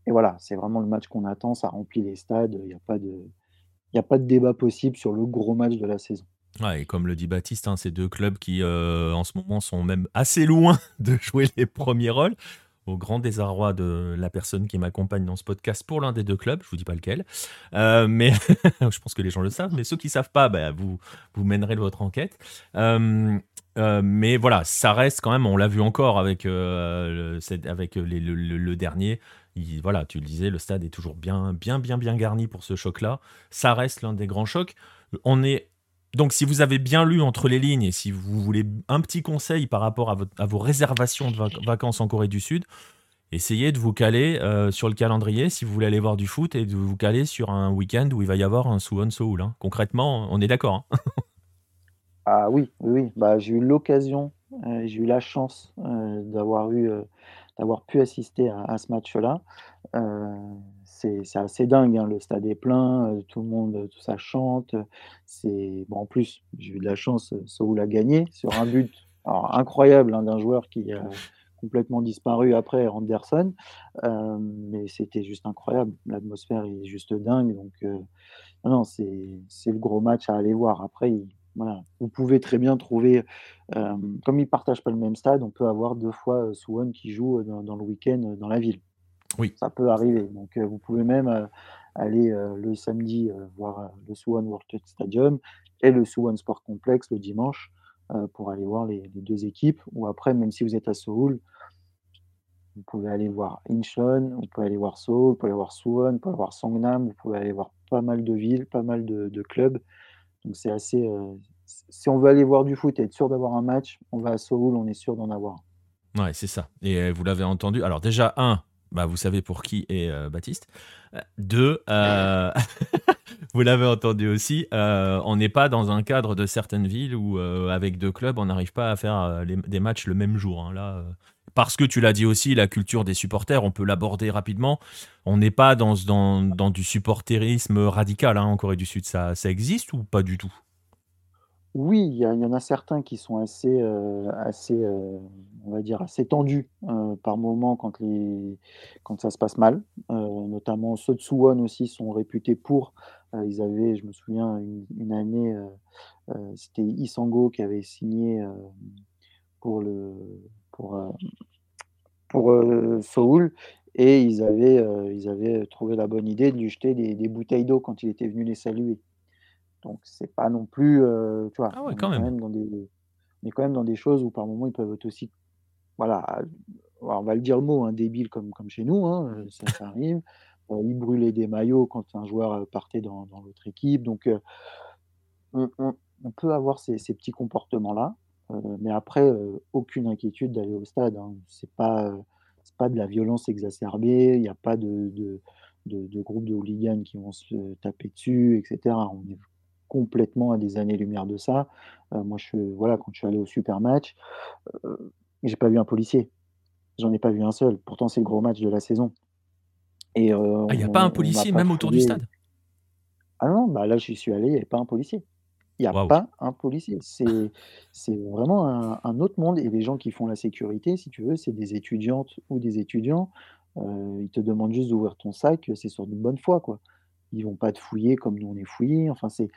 Et voilà, c'est vraiment le match qu'on attend. Ça remplit les stades. Il n'y a pas de débat possible sur le gros match de la saison. Et comme le dit Baptiste, hein, c'est deux clubs qui, euh, en ce moment, sont même assez loin de jouer les premiers rôles au grand désarroi de la personne qui m'accompagne dans ce podcast pour l'un des deux clubs, je vous dis pas lequel, euh, mais je pense que les gens le savent, mais ceux qui savent pas, bah, vous, vous mènerez votre enquête. Euh, mais voilà, ça reste quand même, on l'a vu encore avec, le, avec le, dernier. voilà, tu le disais, le stade est toujours bien, bien, bien, bien garni pour ce choc-là. Ça reste l'un des grands chocs. On est donc, si vous avez bien lu entre les lignes et si vous voulez un petit conseil par rapport à, vos réservations de vacances en Corée du Sud, essayez de vous caler euh, sur le calendrier si vous voulez aller voir du foot et de vous caler sur un week-end où il va y avoir un Suwon Seoul. Hein. Concrètement, on est d'accord. Hein. ah oui, oui, Bah, j'ai eu l'occasion, euh, j'ai eu la chance euh, d'avoir eu, d'avoir pu assister à, à ce match-là c'est assez dingue, hein, le stade est plein, euh, tout le monde, euh, tout ça chante. C'est bon, en plus, j'ai eu de la chance, euh, Seoul a gagné sur un but incroyable hein, d'un joueur qui a complètement disparu après, Anderson. mais c'était juste incroyable. L'atmosphère est juste dingue. Donc, non, c'est le gros match à aller voir. Après, voilà, vous pouvez très bien trouver, comme ils ne partagent pas le même stade, on peut avoir deux fois Suwon qui joue dans le week-end dans la ville. Oui. Ça peut arriver. Donc, euh, vous pouvez même euh, aller euh, le samedi voir le Suwon World Cup Stadium et le Suwon Sport Complex le dimanche pour aller voir les, deux équipes. Ou après, même si vous êtes à Seoul, vous pouvez aller voir Incheon, vous pouvez aller voir Seoul, vous pouvez aller voir Suwon, vous pouvez aller voir Songnam, vous pouvez aller voir pas mal de villes, pas mal de, clubs. Donc c'est assez. si on veut aller voir du foot et être sûr d'avoir un match, on va à Seoul, on est sûr d'en avoir. Ouais, c'est ça. Et vous l'avez entendu. Alors déjà, un, bah, vous savez pour qui est euh, Baptiste. Deux, euh, vous l'avez entendu aussi, euh, on n'est pas dans un cadre de certaines villes où, avec deux clubs, on n'arrive pas à faire des matchs le même jour. hein. Là, parce que tu l'as dit aussi, la culture des supporters, on peut l'aborder rapidement. On n'est pas dans, dans, du supporterisme radical hein, en Corée du Sud. Ça, ça existe ou pas du tout? Oui, il y y en a certains qui sont assez, assez, on va dire assez tendus, heu, par moments quand les quand ça se passe mal. Heu, notamment ceux de Suwon aussi sont réputés pour, heu, ils avaient je me souviens une une année, c'était Lee Sang-go qui avait signé, pour le pour, pour, Seoul et ils avaient, ils avaient trouvé la bonne idée de lui jeter des des bouteilles d'eau quand il était venu les saluer. Donc c'est pas non plus, tu vois? Ah ouais, On est quand même. dans des on est quand même dans des choses où par moments ils peuvent être aussi, voilà, on va le dire le mot, hein, débiles comme comme chez nous, hein, ça ça arrive. Heu, ils brûlaient des maillots quand un joueur, heu, partait dans dans l'autre équipe donc heu, on on on peut avoir ces ces petits comportements-là, heu, mais après, aucune inquiétude d'aller au stade, hein. C'est pas, pas de la violence exacerbée, il y a pas de de de de groupes de hooligans qui vont se taper dessus et cetera. On est complètement à des années-lumière de ça. Moi je voilà, quand je suis allé au super match, j'ai pas vu un policier. J'en ai pas vu un seul. Pourtant c'est le gros match de la saison et heu, Ah, il n'y a pas un policier pas même autour du stade? Ah non, bah là j'y suis allé, il y avait pas un policier. Il y a pas un policier. C'est vraiment un un autre monde et les gens qui font la sécurité, si tu veux, c'est des étudiantes ou des étudiants. Heu, ils te demandent juste d'ouvrir ton sac, c'est sur de bonne foi, quoi. Ils vont pas te fouiller comme nous on est fouillés. Enfin, c'est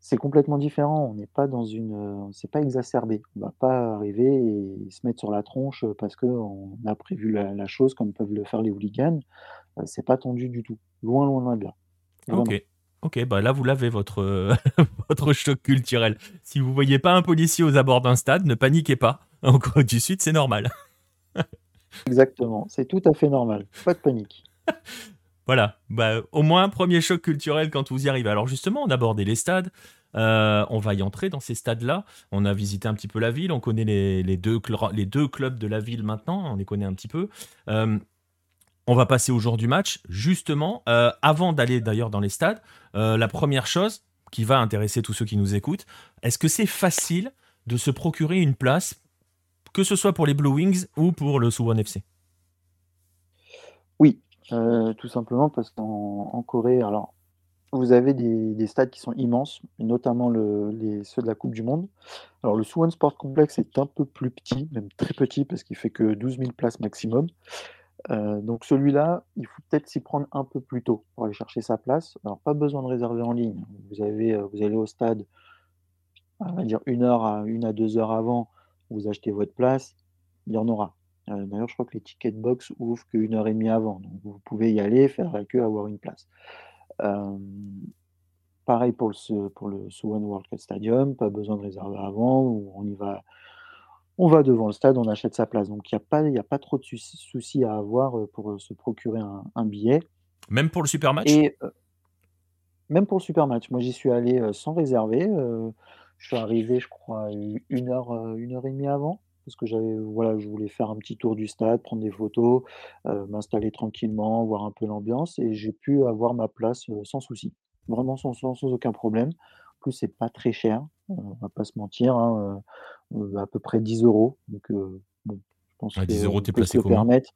c'est complètement différent. On n'est pas dans une, heu, c'est pas exacerbé. On va pas arriver et se mettre sur la tronche, parce qu'on a prévu la la chose comme peuvent le faire les hooligans. Heu, c'est pas tendu du tout. Loin, loin, loin de là, Ok. vraiment. Ok, bah là vous l'avez votre, euh, votre choc culturel. Si vous voyez pas un policier aux abords d'un stade, ne paniquez pas. En Corée du Sud, c'est normal. Exactement, c'est tout à fait normal. Pas de panique. Voilà, bah, au moins premier choc culturel quand vous y arrivez. Alors justement, on a abordé les stades, euh, on va y entrer dans ces stades-là. On a visité un petit peu la ville, on connaît les, deux, clubs de la ville maintenant, on les connaît un petit peu. Euh, on va passer au jour du match. Justement, euh, avant d'aller d'ailleurs dans les stades, la première chose qui va intéresser tous ceux qui nous écoutent, est-ce que c'est facile de se procurer une place, que ce soit pour les Blue Wings ou pour le Suwon FC Heu, tout simplement parce qu'en en Corée, alors vous avez des des stades qui sont immenses, notamment le les ceux de la coupe du monde. Alors le Suwon Sport Complex est un peu plus petit, même très petit parce qu'il fait que 12 000 places maximum. Heu, donc celui-là, il faut peut-être s'y prendre un peu plus tôt pour aller chercher sa place. Alors pas besoin de réserver en ligne. Vous vous allez au stade, on va dire une heure à 1 à 2 heures avant, vous achetez votre place, il y en aura. Heu, d'ailleurs, je crois que les tickets box ouvrent qu'1 heure et demie avant, donc vous pouvez y aller, faire la queue, avoir une place. Hem, pareil pour le pour le Suwon World Cup Stadium, pas besoin de réserver avant, on y va on va devant le stade, on achète sa place. Donc il y a pas y a pas trop de souci soucis à avoir, heu, pour, se procurer un un billet Même pour le super match? Et même pour le super match. Moi, j'y suis allé, sans réserver, je suis arrivé, je crois, u 1 heure, heu, 1 heure et demie avant parce que j'avais voilà, je voulais faire un petit tour du stade, prendre des photos, heu, m'installer tranquillement, voir un peu l'ambiance et j'ai pu avoir ma place, heu, sans souci. Vraiment sans sans sans aucun problème. En plus, c'est pas très cher, on va pas se mentir, hein, heu, à peu près 10 euros. donc bon, je pense À 10 euros, qu'on t'es placé comment? permettre.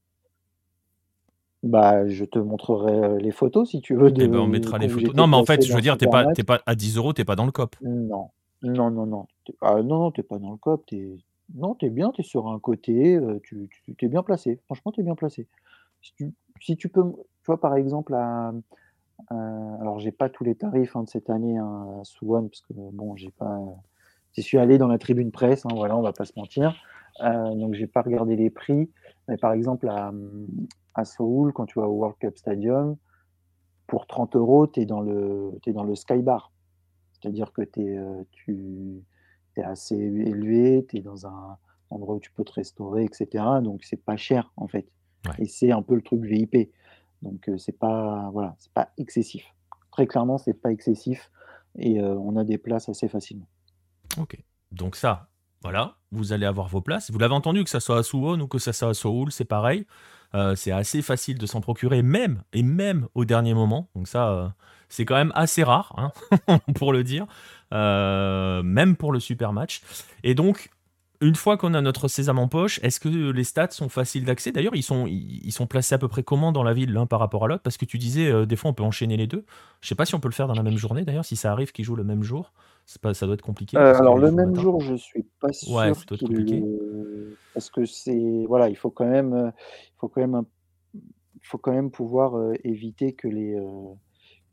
Bah, je te montrerai, les photos si tu veux Eh ben, on mettra les photos. Non, mais en fait, je veux dire, t'es pas, t'es pas à 10 euros, t'es pas dans le COP. Non, non, non, non, ah non, non, tu es pas dans le COP, non, tu es bien, tu es sur un côté, heu, tu es bien placé. Franchement, tu es bien placé. Si tu peux tu vois, par exemple, à, alors j'ai pas tous les tarifs, hein, de cette année, hein, à Suwon parce que bon, j'ai pas, j'y suis allé dans la tribune presse, hein, voilà, on va pas se mentir. Heu, donc j'ai pas regardé les prix, mais par exemple à, à Séoul, quand tu vas au World Cup Stadium, pour 30 euros, tu es dans le tu es dans le Sky Bar. C'est-à-dire que es, heu, tu tu es assez élevé, tu es dans un endroit où tu peux te restaurer et cetera, donc c'est pas cher, en fait Ouais. et c'est un peu le truc VIP. Donc heu, c'est pas voilà, c'est pas excessif. Très clairement, c'est pas excessif et heu, on a des places assez facilement. Ok. Donc ça, voilà, vous allez avoir vos places. Vous l'avez entendu, que ça soit à Suwon ou que ça soit à Seoul, c'est pareil. Euh, c'est assez facile de s'en procurer, même et même au dernier moment. Donc ça, euh, C'est quand même assez rare, hein, pour le dire, euh, même pour le super match. Et donc, une fois qu'on a notre sésame en poche, est-ce que les stades sont faciles d'accès? D'ailleurs, ils sont, ils sont placés à peu près comment dans la ville, l'un par rapport à l'autre? Parce que tu disais, euh, des fois, on peut enchaîner les deux. Je sais pas si on peut le faire dans la même journée, d'ailleurs, si ça arrive qu'ils jouent le même jour. Pas, ça doit être compliqué. Euh, alors, le même jour, je suis pas sûr. Ouais, compliqué. Parce que c'est. Voilà, il faut quand même, il faut quand même, il faut quand même pouvoir éviter que les,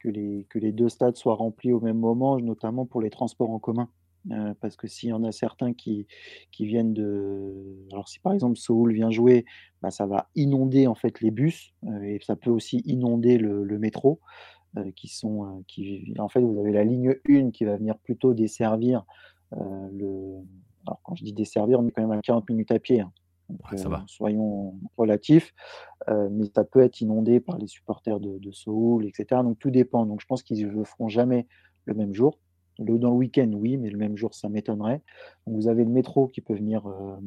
que, les, que les deux stades soient remplis au même moment, notamment pour les transports en commun. Euh, parce que s'il y en a certains qui, qui viennent de. Alors, si par exemple Seoul vient jouer, bah, ça va inonder en fait les bus euh, et ça peut aussi inonder le, métro. Euh, qui sont, qui, en fait, vous avez la ligne 1 qui va venir plutôt desservir le. Alors, quand je dis desservir, on est quand même à 40 minutes à pied. Hein. Soyons relatifs, mais ça peut être inondé par les supporters de, de Seoul, etc. Donc tout dépend. Donc je pense qu'ils ne le feront jamais le même jour. Dans le week-end, oui, mais le même jour, ça m'étonnerait. Vous avez le métro qui peut venir, euh,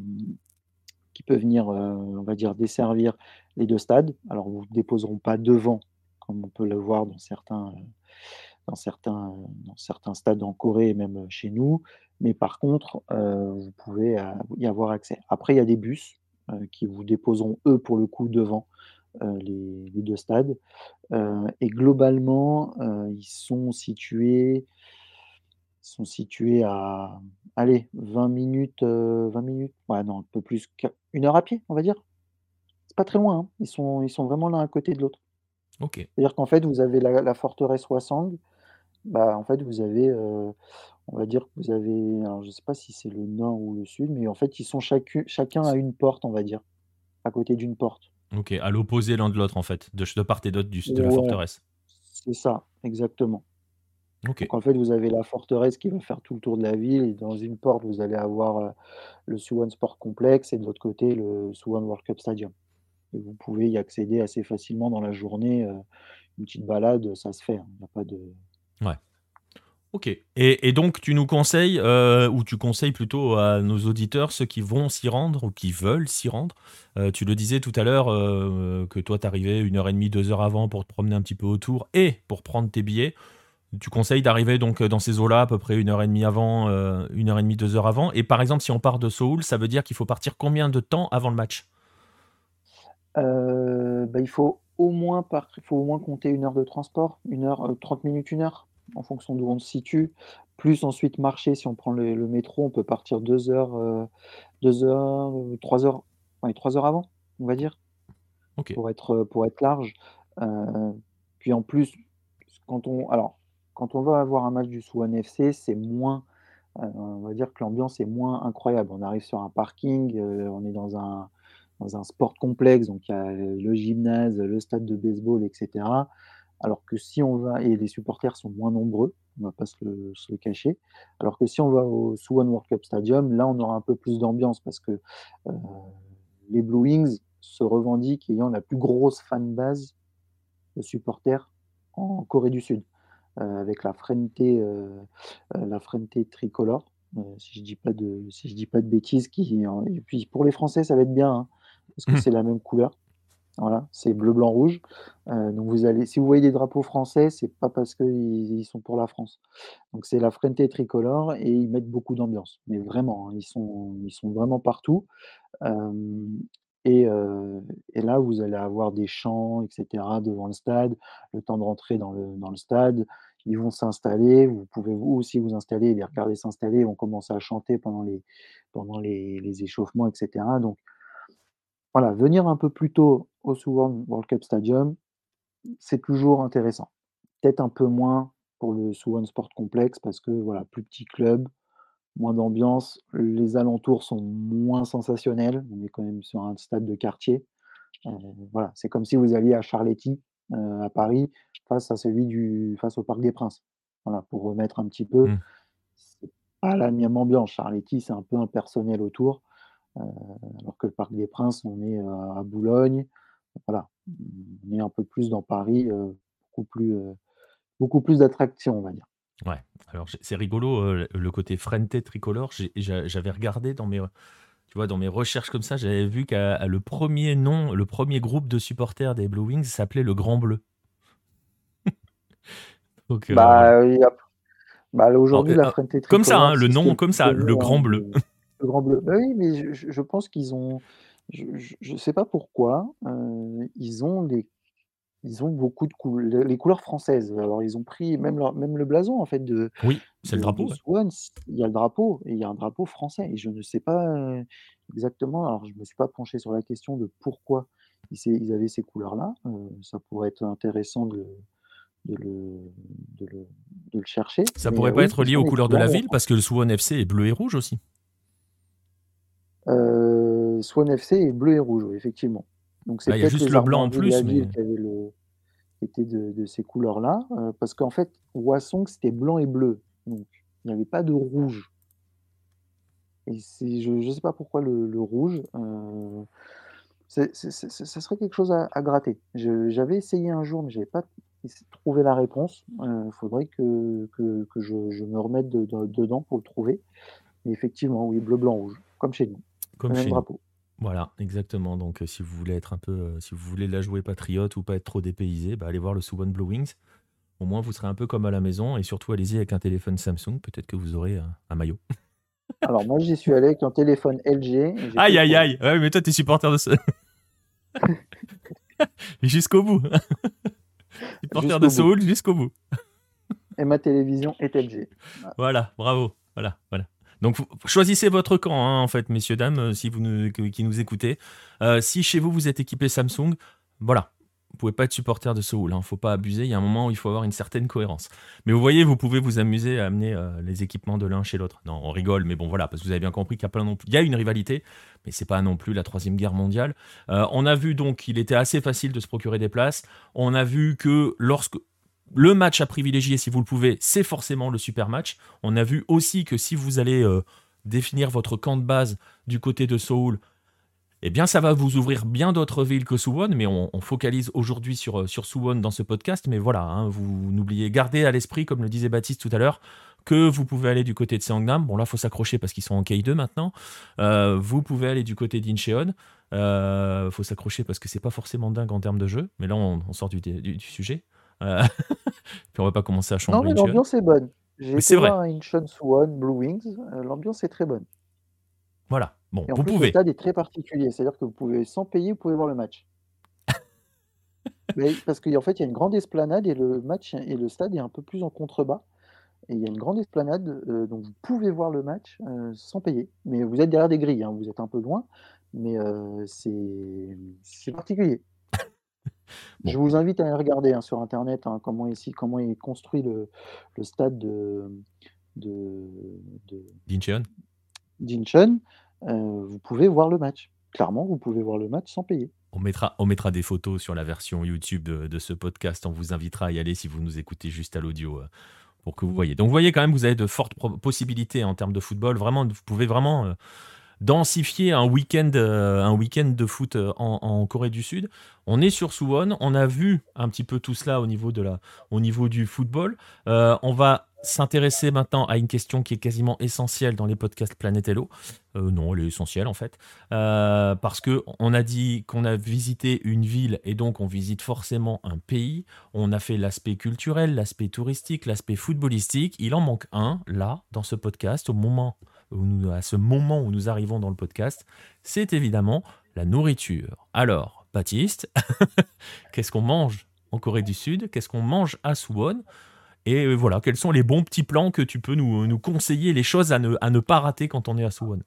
qui peut venir euh, on va dire, desservir les deux stades. Alors, vous ne déposeront pas devant, comme on peut le voir dans certains, euh, dans certains, dans certains stades en Corée et même chez nous. Mais par contre, vous pouvez y avoir accès. Après, il y a des bus qui vous déposeront, eux, pour le coup, devant les, les, deux stades. et globalement, ils sont situés sont situés à, allez, 20 minutes, 20 euh, minutes, ouais, non, un peu plus, une heure à pied, on va dire. C'est pas très loin, hein. Ils sont, ils sont vraiment l'un à côté de l'autre. C'est-à-dire qu'en fait, vous avez la, forteresse Wasang, bah, en fait, vous avez, on va dire que vous avez, alors je sais pas si c'est le nord ou le sud, mais en fait, ils sont chacun à une porte, on va dire, à côté d'une porte. Ok, à l'opposé l'un de l'autre, en fait, de, de part et d'autre de la forteresse. C'est ça, exactement. Donc en fait, vous avez la forteresse qui va faire tout le tour de la ville et dans une porte, vous allez avoir, le Suwon Sport Complex et de l'autre côté, le Suwon World Cup Stadium et vous pouvez y accéder assez facilement dans la journée, une petite balade, ça se fait, hein. Il n'y a pas de Ouais. OK et donc tu nous conseilles, euh, ou tu conseilles plutôt à nos auditeurs, ceux qui vont s'y rendre ou qui veulent s'y rendre, tu le disais tout à l'heure, que toi tu arrivais 1 heure et demie, 2 heures avant pour te promener un petit peu autour et pour prendre tes billets. Tu conseilles d'arriver donc euh, dans ces eaux-là à peu près une heure et demie avant, euh, une heure et demie, deux heures avant. Et par exemple, si on part de Seoul, ça veut dire qu'il faut partir combien de temps avant le match? Euh, bah, il, faut au moins par... il faut au moins compter une heure de transport, une heure, 30 minutes, une heure, en fonction d'où on se situe. Plus ensuite marcher, si on prend le, métro, on peut partir deux heures, deux heures, trois heures, trois heures avant, on va dire, pour, être, pour être large. puis en plus, quand on. Alors, quand on va avoir un match du Suwon FC, c'est moins, euh, on va dire que l'ambiance est moins incroyable. On arrive sur un parking, euh, on est dans un, dans un sport complexe, donc il y a le gymnase, le stade de baseball, etc. Alors que si on va, et les supporters sont moins nombreux, on ne va pas se le, cacher. Alors que si on va au Suwon World Cup Stadium, là on aura un peu plus d'ambiance parce que euh, les Blue Wings se revendiquent ayant la plus grosse fan base de supporters en Corée du Sud. Euh, avec la Frente, euh, la tricolore, si je dis si dis pas de bêtises. Qui, et puis pour les Français, ça va être bien, hein, parce que mmh. c'est la même couleur. Voilà, c'est bleu, blanc, rouge. donc vous allez, si vous voyez des drapeaux français, c'est pas parce qu'ils ils sont pour la France. Donc c'est la Frente tricolore et ils mettent beaucoup d'ambiance. Mais vraiment, hein, ils sont, ils sont vraiment partout. Et, et, là, vous allez avoir des chants, etc., devant le stade, le temps de rentrer dans le, dans le stade. Ils vont s'installer. Vous pouvez vous aussi vous installer et les regarder s'installer. Ils vont commencer à chanter pendant les, pendant les, les, échauffements, etc. Donc, voilà, venir un peu plus tôt au Suwon World Cup Stadium, c'est toujours intéressant. Peut-être un peu moins pour le Suwon Sport Complex parce que, voilà, plus petit club, moins d'ambiance. Les alentours sont moins sensationnels. On est quand même sur un stade de quartier. Euh, voilà, c'est comme si vous alliez à Charletti, euh, à Paris, face à celui du, face au Parc des Princes. Voilà, pour remettre un petit peu. Mmh. C'est pas la même ambiance. Charletti, c'est un peu impersonnel autour. Euh, alors que le Parc des Princes, on est à Boulogne. Voilà, on est un peu plus dans Paris, beaucoup plus, beaucoup plus d'attraction, on va dire. Ouais, alors c'est rigolo, euh, le côté Frente tricolore. J'avais regardé dans mes, tu vois, dans mes recherches comme ça, j'avais vu que le premier nom, le premier groupe de supporters des Blue Wings s'appelait le Grand Bleu. Donc, euh. Bah, a bah, aujourd'hui, euh, la euh, Fuente comme ça, hein, tricolore, le nom comme ça, le hein, grand bleu. Le grand bleu. Bah, oui, mais je pense qu'ils ont je je sais pas pourquoi, heu, ils ont des ils ont beaucoup de coul les les couleurs françaises. Alors ils ont pris même leur même le blason en fait de Oui, c'est le drapeau, ouais. Il y a le drapeau et il y a un drapeau français et je ne sais pas, heu, exactement alors je me suis pas penché sur la question de pourquoi ils avaient ces couleurs-là, heu, ça pourrait être intéressant de de le de le de le chercher, Ça pourrait pas oui, être lié aux les couleurs de couleurs la ville? Parce que le Suwon FC est bleu et rouge aussi. Heu, Suwon FC est bleu et rouge, oui, effectivement. Donc c'est Là, il y a peut-être juste les le blanc en plus, mais qui avaient le qui étaient de de ces couleurs-là, heu, parce qu'en fait, Hwaseong, c'était blanc et bleu, donc il y avait pas de rouge et je je sais pas pourquoi le le rouge, c'est ça serait quelque chose à à gratter. Je j'avais essayé un jour, mais j'avais pas ess trouvé la réponse, heu, faudrait que que que je je me remette de de dedans pour le trouver. Mais effectivement, oui, bleu, blanc, rouge, comme chez nous, comme nous. Voilà, exactement. Donc, heu, si vous voulez être un peu, heu, si vous voulez la jouer patriote ou pas être trop dépaysé, bah, allez voir le Suwon Blue Wings. Au moins, vous serez un peu comme à la maison et surtout allez-y avec un téléphone Samsung, peut-être que vous aurez, un maillot. Alors moi, j'y suis allé avec un téléphone LG Aïe, aïe, aïe! Ouais, mais toi, tu es supporter de ce jusqu'au bout. Supporter de Séoul jusqu'au bout. et ma télévision est LG. Voilà. Voilà, bravo. Voilà, voilà. Donc choisissez votre camp, hein, en fait, messieurs, dames, heu, si vous nous qui nous écoutez. Heu, si chez vous, vous êtes équipé Samsung, voilà, vous pouvez pas être supporter de Séoul, hein, faut pas abuser. Il y a un moment où il faut avoir une certaine cohérence. Mais vous voyez, vous pouvez vous amuser à amener, heu, les équipements de l'un chez l'autre. Non, on rigole, mais bon, voilà, parce que vous avez bien compris qu'il y a il y a une rivalité, mais c'est pas non plus la 3e guerre mondiale. On a vu donc qu'il était assez facile de se procurer des places. On a vu que lorsque le match à privilégier, si vous le pouvez, c'est forcément le super match. On a vu aussi que si vous allez, heu, définir votre camp de base du côté de Séoul, eh bien, ça va vous ouvrir bien d'autres villes que Suwon, mais on focalise aujourd'hui sur, heu, sur Suwon dans ce podcast. Mais voilà, hein, vous n'oubliez gardez à l'esprit, comme le disait Baptiste tout à l'heure, que vous pouvez aller du côté de Seongnam. Bon là, faut s'accrocher parce qu'ils sont en K2 maintenant. Heu, vous pouvez aller du côté d'Incheon. Heu, faut s'accrocher parce que c'est pas forcément dingue en termes de jeu, mais là, on sort du sujet. Heu, puis on va pas commencer à Non, chambrer mais l'ambiance est bonne. J'ai été c'est vrai. voir Incheon Suwon Blue Wings, heu, l'ambiance est très bonne Voilà, bon, et en vous plus, le pouvez. stade est très particulier, c'est-à-dire que vous pouvez sans payer, vous pouvez voir le match. Mais parce qu'en fait, il y a une grande esplanade et le match et le stade est un peu plus en contrebas et il y a une grande esplanade, heu, donc vous pouvez voir le match, heu, sans payer. Mais vous êtes derrière des grilles, hein, vous êtes un peu loin, mais heu, c'est c'est Je vous invite à aller regarder, hein, sur internet, hein, comment ici comment est construit le le stade de de de D'Incheon? d'Incheon, heu, vous pouvez voir le match. Clairement, vous pouvez voir le match sans payer. On mettra on mettra des photos sur la version YouTube de de ce podcast. On vous invitera à y aller si vous nous écoutez juste à l'audio, heu, pour que vous voyez. Donc vous voyez quand même, vous avez de fortes possibilités en termes de football. Vraiment, vous pouvez vraiment, heu, densifier un week-end, heu, un week-end de foot, heu, en Corée du Sud. On est sur Suwon, on a vu un petit peu tout cela au niveau de la au niveau du football. Heu, on va s'intéresser maintenant à une question qui est quasiment essentielle dans les podcasts Planète Hello. Non, elle est essentielle en fait, heu, parce qu'on a dit qu'on a visité une ville et donc on visite forcément un pays. On a fait l'aspect culturel, l'aspect touristique, l'aspect footballistique. Il en manque un, là, dans ce podcast, au moment à ce moment où nous arrivons dans le podcast, c'est évidemment la nourriture. Alors, Baptiste, qu'est-ce qu'on mange en Corée du Sud? Qu'est-ce qu'on mange à Suwon? Et voilà, quels sont les bons petits plans que tu peux nous conseiller, les choses à ne pas rater quand on est à Suwon?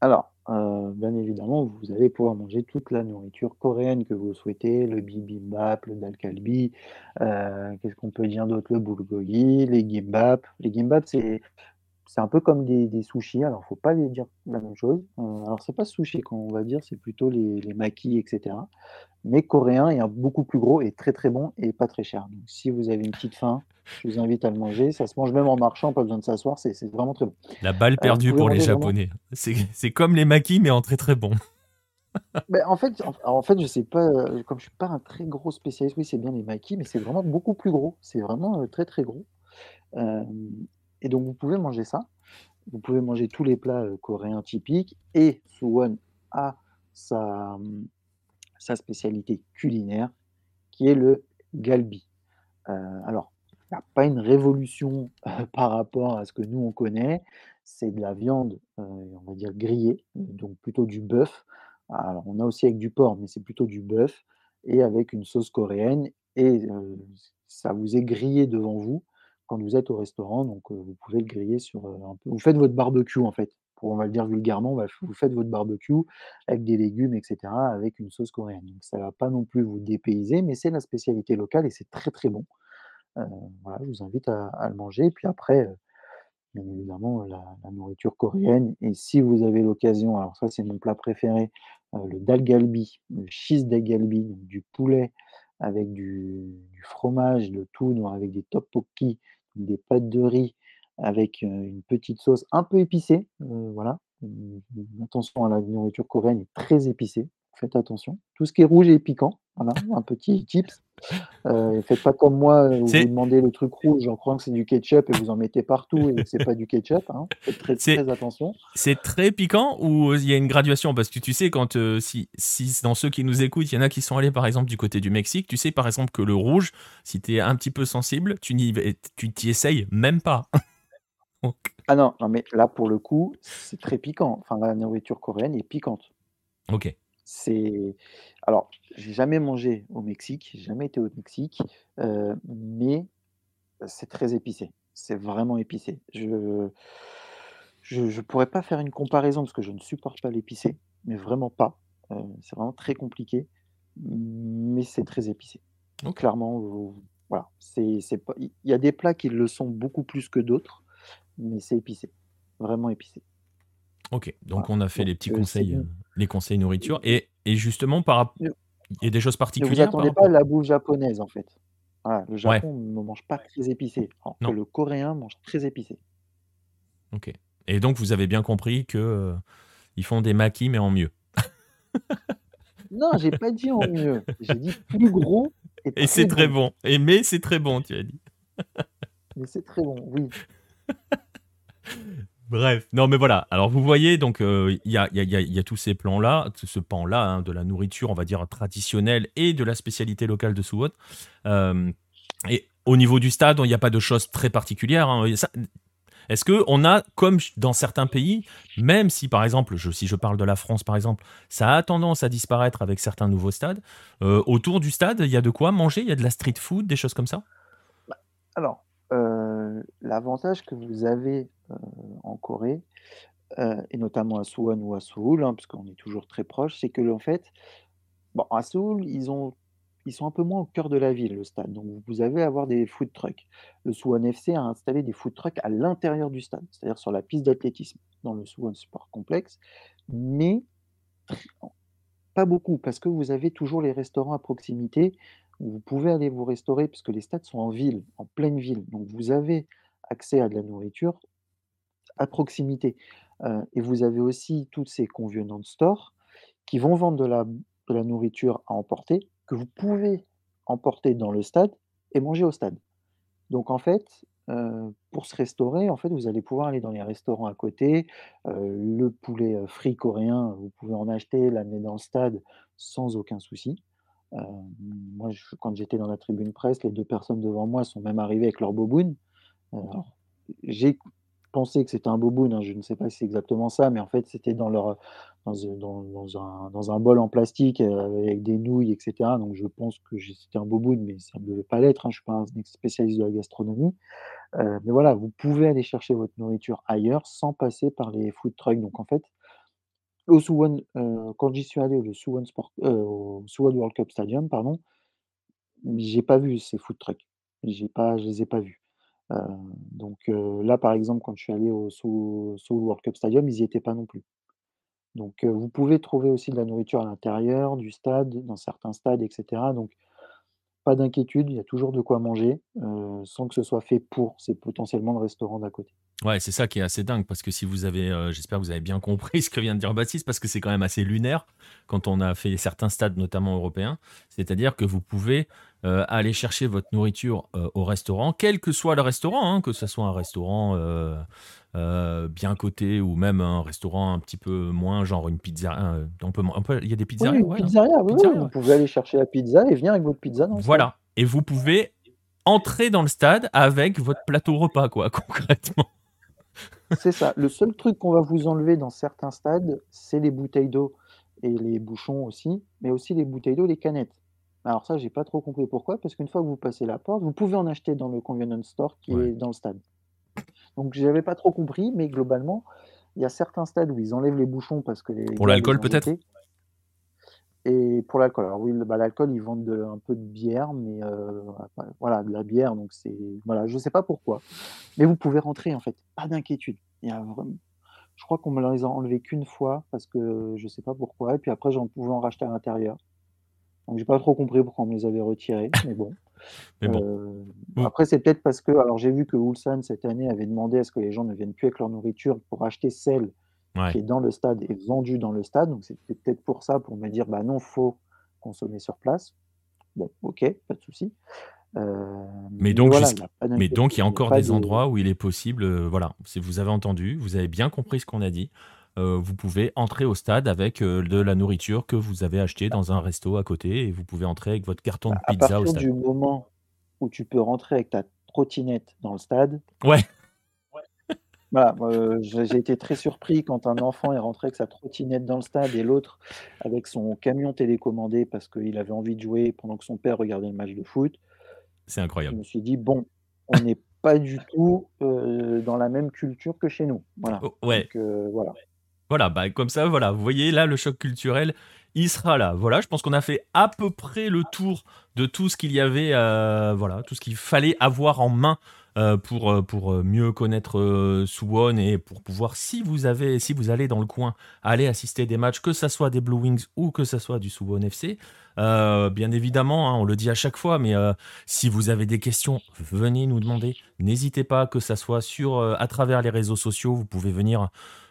Alors, heu, bien évidemment, vous allez pouvoir manger toute la nourriture coréenne que vous souhaitez, le bibimbap, le dal galbi, heu, qu'est-ce qu'on peut dire d'autre? Le bulgogi, les gimbap. Les gimbap, c'est c'est un peu comme des des sushis, alors faut pas les dire la même chose. Heu, alors c'est pas sushi qu'on va dire, c'est plutôt les les makis et cetera. Mais coréen et un beaucoup plus gros et très, très bon et pas très cher. Donc si vous avez une petite faim, je vous invite à le manger. Ça se mange même en marchant, pas besoin de s'asseoir, c'est vraiment très bon. La balle vous perdue pour les Japonais. C'est comme les makis, mais en très, très bon. Beh, en fait en en fait, je sais pas, heu, comme je suis pas un très gros spécialiste, oui, c'est bien les makis, mais c'est vraiment beaucoup plus gros. C'est vraiment, heu, très, très gros. Et donc vous pouvez manger ça. Vous pouvez manger tous les plats, heu, coréens typiques et Suwon a sa, mmh, sa spécialité culinaire qui est le galbi. Heu, alors Il y a pas une révolution, par rapport à ce que nous on connaît. C'est de la viande, on va dire grillée, donc plutôt du bœuf. Alors on a aussi avec du porc, mais c'est plutôt du bœuf et avec une sauce coréenne et ça vous est grillé devant vous quand vous êtes au restaurant, donc vous pouvez le griller sur, un peu vous faites votre barbecue en fait, pour on va le dire vulgairement, bah, vous faites votre barbecue avec des légumes et cetera, avec une sauce coréenne. Donc ça va pas non plus vous dépayser, mais c'est la spécialité locale et c'est très, très bon. Voilà, je vous invite à le manger puis après, bien évidemment, la nourriture coréenne et si vous avez l'occasion, alors ça c'est mon plat préféré, le dal galbi, le cheese dal galbi, donc du poulet avec du fromage, le tout dans avec des tteokbokki, des pâtes de riz avec, une petite sauce un peu épicée, voilà. Mmh, attention, hein, la nourriture coréenne très épicée, faites attention. Tout ce qui est rouge est piquant, voilà, un petit tips. Heu, faites pas comme moi, où vous demandez le truc rouge en croyant que c'est du ketchup et vous en mettez partout et que c'est pas du ketchup, hein. Faites très, attention. c'est très piquant ou il y a une graduation? Parce que tu sais quand, si si dans ceux qui nous écoutent, il y en a qui sont allés par exemple du côté du Mexique, tu sais par exemple que le rouge, si tu es un petit peu sensible, tu n'y tu t'y essayes même pas. Donc Ah non, non mais là pour le coup, c'est très piquant. Enfin la nourriture coréenne est piquante. OK. C'est alors, j'ai jamais mangé au Mexique, j'ai jamais été au Mexique, heu, mais c'est très épicé. C'est vraiment épicé. Je je je pourrais pas faire une comparaison parce que je ne supporte pas l'épicé, mais vraiment pas. Heu, c'est vraiment très compliqué, mais c'est très épicé. OK. Clairement, vous voilà, c'est c'est pas il il y a des plats qui le sont beaucoup plus que d'autres, mais c'est épicé, vraiment épicé. OK, donc Voilà, on a fait donc les petits heu, c'est conseils, heu, les conseils nourriture et et justement par il y a des choses ne vous particulières par attendez pas à la bouffe japonaise, en fait. Voilà, le ouais, Japon ne mange pas très épicé, alors que non, le coréen mange très épicé. OK et donc vous avez bien compris que, heu, ils font des makis mais en mieux Non, j'ai pas dit en mieux, j'ai dit plus gros et et c'est très bon et mais c'est très bon, tu as dit. mais c'est très bon, oui. Bref, non mais voilà, alors vous voyez donc, il y a tous ces plans-là, ce pan-là, hein, de la nourriture, on va dire traditionnelle et de la spécialité locale de Suwon. Hem et au niveau du stade, il y a pas de choses très particulières, hein, Est-ce que on a, comme dans certains pays, même si par exemple, si je parle de la France par exemple, ça a tendance à disparaître avec certains nouveaux stades, euh, autour du stade, il y a de quoi manger, il y a de la street food, des choses comme ça? Bah, alors, heu, l'avantage que vous avez, en Corée, heu et notamment à Suwon ou à Séoul, hein, parce qu'on est toujours très proche, c'est que en fait, bon, à Séoul, ils ont ils sont un peu moins au cœur de la ville, le stade, donc vous avez avoir des food trucks. Le Suwon FC a installé des food trucks à l'intérieur du stade, c'est-à-dire sur la piste d'athlétisme, dans le Suwon Sport Complex, mais pas beaucoup, parce que vous avez toujours les restaurants à proximité où vous pouvez aller vous restaurer, puisque les stades sont en ville, en pleine ville, donc vous avez accès à de la nourriture à proximité. Et vous avez aussi tous ces convenience stores qui vont vendre de la nourriture à emporter, que vous pouvez emporter dans le stade et manger au stade. Donc en fait, pour se restaurer, en fait, vous allez pouvoir aller dans les restaurants à côté, le poulet, frit coréen, vous pouvez en acheter, l'amener dans le stade sans aucun souci. Moi, quand j'étais dans la tribune presse, les 2 personnes devant moi sont même arrivées avec leur boboon. J'ai pensé que c'était un boboon, hein, je ne sais pas si c'est exactement ça, mais en fait, c'était dans leur, dans un dans un bol en plastique, heu, avec des nouilles et cetera, donc je pense que c'était un boboon, mais ça ne devait pas l'être, hein, je suis pas un spécialiste de la gastronomie. Heu, mais voilà, vous pouvez aller chercher votre nourriture ailleurs sans passer par les food trucks, donc en fait, au Suwon, heu, quand j'y suis allé, le Suwon Sport au Suwon World Cup Stadium, pardon, j'ai pas vu ces food trucks. J'ai pas je les ai pas vus. Heu, donc heu, là, par exemple, quand je suis allé au Seoul Seoul World Cup Stadium, ils y étaient pas non plus. Donc heu, vous pouvez trouver aussi de la nourriture à l'intérieur du stade, dans certains stades et cetera, donc pas d'inquiétude, il y a toujours de quoi manger, sans que ce soit fait pour. C'est potentiellement le restaurant d'à côté. Ouais, c'est ça qui est assez dingue parce que si vous avez, heu, j'espère que vous avez bien compris ce que vient de dire Baptiste parce que c'est quand même assez lunaire quand on a fait certains stades, notamment européens. C'est-à-dire que vous pouvez, heu, aller chercher votre nourriture, heu, au restaurant, quel que soit le restaurant, hein, que ça soit un restaurant, bien coté ou même un restaurant un petit peu moins, genre une pizza on peut on peut il y a des Oui, pizzerias? une Ouais, hein? pizzeria, oui, oui, Pizzeria, vous ouais. pouvez aller chercher la pizza et venir avec votre pizza dans le stade. Voilà et vous pouvez entrez dans le stade avec votre plateau repas, quoi, concrètement. C'est ça. Le seul truc qu'on va vous enlever dans certains stades, c'est les bouteilles d'eau et les bouchons aussi, mais aussi les bouteilles d'eau, les canettes. Alors ça, j'ai pas trop compris pourquoi, parce qu'une fois que vous passez la porte, vous pouvez en acheter dans le convenience store qui Ouais. est dans le stade. Donc j'avais pas trop compris, mais globalement, il y a certains stades où ils enlèvent les bouchons parce que les Pour l'alcool, peut-être? Et pour l'alcool, alors oui, bah, l'alcool, ils vendent de un peu de bière, mais heu, voilà, de la bière, donc c'est voilà, je sais pas pourquoi. Mais vous pouvez rentrer, en fait, pas d'inquiétude. Il y a vraiment je crois qu'on me les a enlevés qu'une fois parce que je sais pas pourquoi et puis après j'en pouvais en racheter à l'intérieur. Donc j'ai pas trop compris pourquoi on me les avait retirés, mais bon. Mais bon. Heu, Mmh. après c'est peut-être parce que alors j'ai vu que Ulsan cette année avait demandé à ce que les gens ne viennent plus avec leur nourriture pour acheter celle Ouais. qui est dans le stade et vendue dans le stade, donc c'était peut-être pour ça, pour me dire: «Bah non, faut consommer sur place». Bon, OK, pas de souci. Heu, Mais mais donc voilà, mais donc il y a encore des de endroits où il est possible, heu, voilà, si vous avez entendu, vous avez bien compris ce qu'on a dit, heu, vous pouvez entrer au stade avec, de la nourriture que vous avez achetée dans un resto à côté et vous pouvez entrer avec votre carton de bah, à pizza au partir stade. du moment où tu peux rentrer avec ta trottinette dans le stade, Ouais, voilà, heu, j'ai été très surpris quand un enfant est rentré avec sa trottinette dans le stade et l'autre avec son camion télécommandé parce qu'il avait envie de jouer pendant que son père regardait le match de foot. c'est Je incroyable. me suis dit: «Bon, on n'est pas du tout, heu, dans la même culture que chez nous». Voilà, O ouais. donc heu, voilà. Voilà, bah, comme ça, voilà, vous voyez là, le choc culturel, il sera là. Voilà, je pense qu'on a fait à peu près le tour de tout ce qu'il y avait, voilà, tout ce qu'il fallait avoir en main, heu, pour, pour, heu, mieux connaître, Suwon et pour pouvoir si vous avez si vous allez dans le coin, aller assister des matchs, que ça soit des Blue Wings ou que ça soit du Suwon FC. Bien évidemment, hein, on le dit à chaque fois, mais, si vous avez des questions, venez nous demander. N'hésitez pas, que ça soit sur, à travers les réseaux sociaux, vous pouvez venir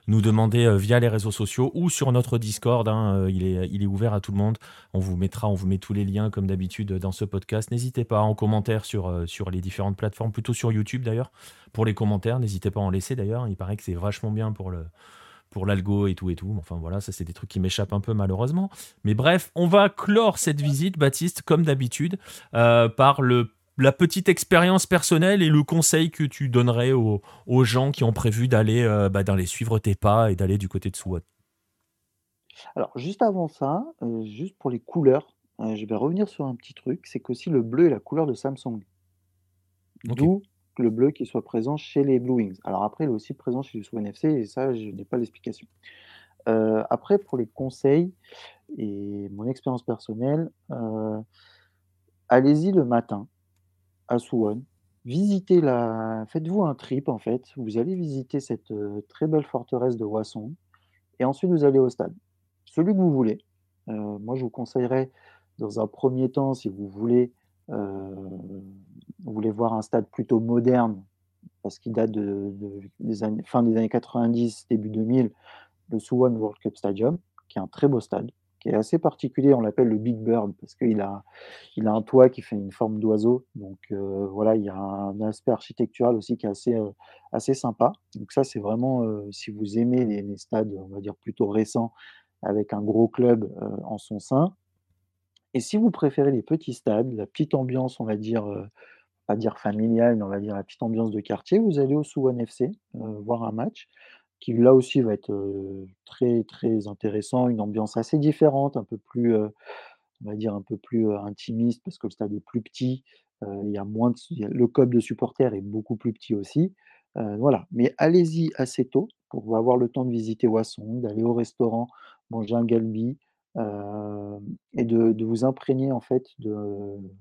nous demander euh, via les réseaux sociaux ou sur notre Discord. hein, euh, il, est, ouvert à tout le monde. On vous mettra, on vous met tous les liens comme d'habitude dans ce podcast. N'hésitez pas en commentaire sur, euh, les différentes plateformes, plutôt sur YouTube d'ailleurs. Pour les commentaires, n'hésitez pas à en laisser d'ailleurs. Il paraît que c'est vachement bien pour le l'algo et tout et tout. Enfin voilà, ça c'est des trucs qui m'échappent un peu malheureusement. Mais bref, on va clore cette visite, Baptiste, comme d'habitude, par le la petite expérience personnelle et le conseil que tu donnerais aux, aux gens qui ont prévu d'aller euh, bah, d'aller suivre tes pas et d'aller du côté de Suwon. Alors juste avant ça, heu, juste pour les couleurs, heu, je vais revenir sur un petit truc, c'est qu'aussi le bleu est la couleur de Samsung. D'où le bleu qui soit présent chez les Blue Wings. Alors après, il est aussi présent chez les Swan FC et ça, je n'ai pas l'explication. Après pour les conseils et mon expérience personnelle, allez-y le matin à Suwon, visitez la faites-vous un trip en fait, vous allez visiter cette, heu, très belle forteresse de Hwasong et ensuite vous allez au stade. Celui que vous voulez. Heu, moi je vous conseillerais dans un premier temps si vous voulez, vous voulez voir un stade plutôt moderne parce qu'il date de fin des années 90, début 2000, le Suwon World Cup Stadium, qui est un très beau stade, qui est assez particulier. On l'appelle le Big Bird parce qu'il a il a un toit qui fait une forme d'oiseau. Donc heu, voilà, il y a un aspect architectural aussi qui est assez, heu, assez sympa. Donc ça, c'est vraiment, heu, si vous aimez les stades, on va dire plutôt récents, avec un gros club, en son sein. Et si vous préférez les petits stades, la petite ambiance, on va dire, pas dire familiale, mais on va dire la petite ambiance de quartier, vous allez au Suwon FC, voir un match qui là aussi va être, très, très intéressant, une ambiance assez différente, un peu plus, on va dire un peu plus, intimiste parce que le stade est plus petit, il y a moins le club de supporters est beaucoup plus petit aussi, voilà. Mais allez-y assez tôt pour avoir le temps de visiter Hwasong, d'aller au restaurant, manger un galbi, et de de vous imprégner en fait de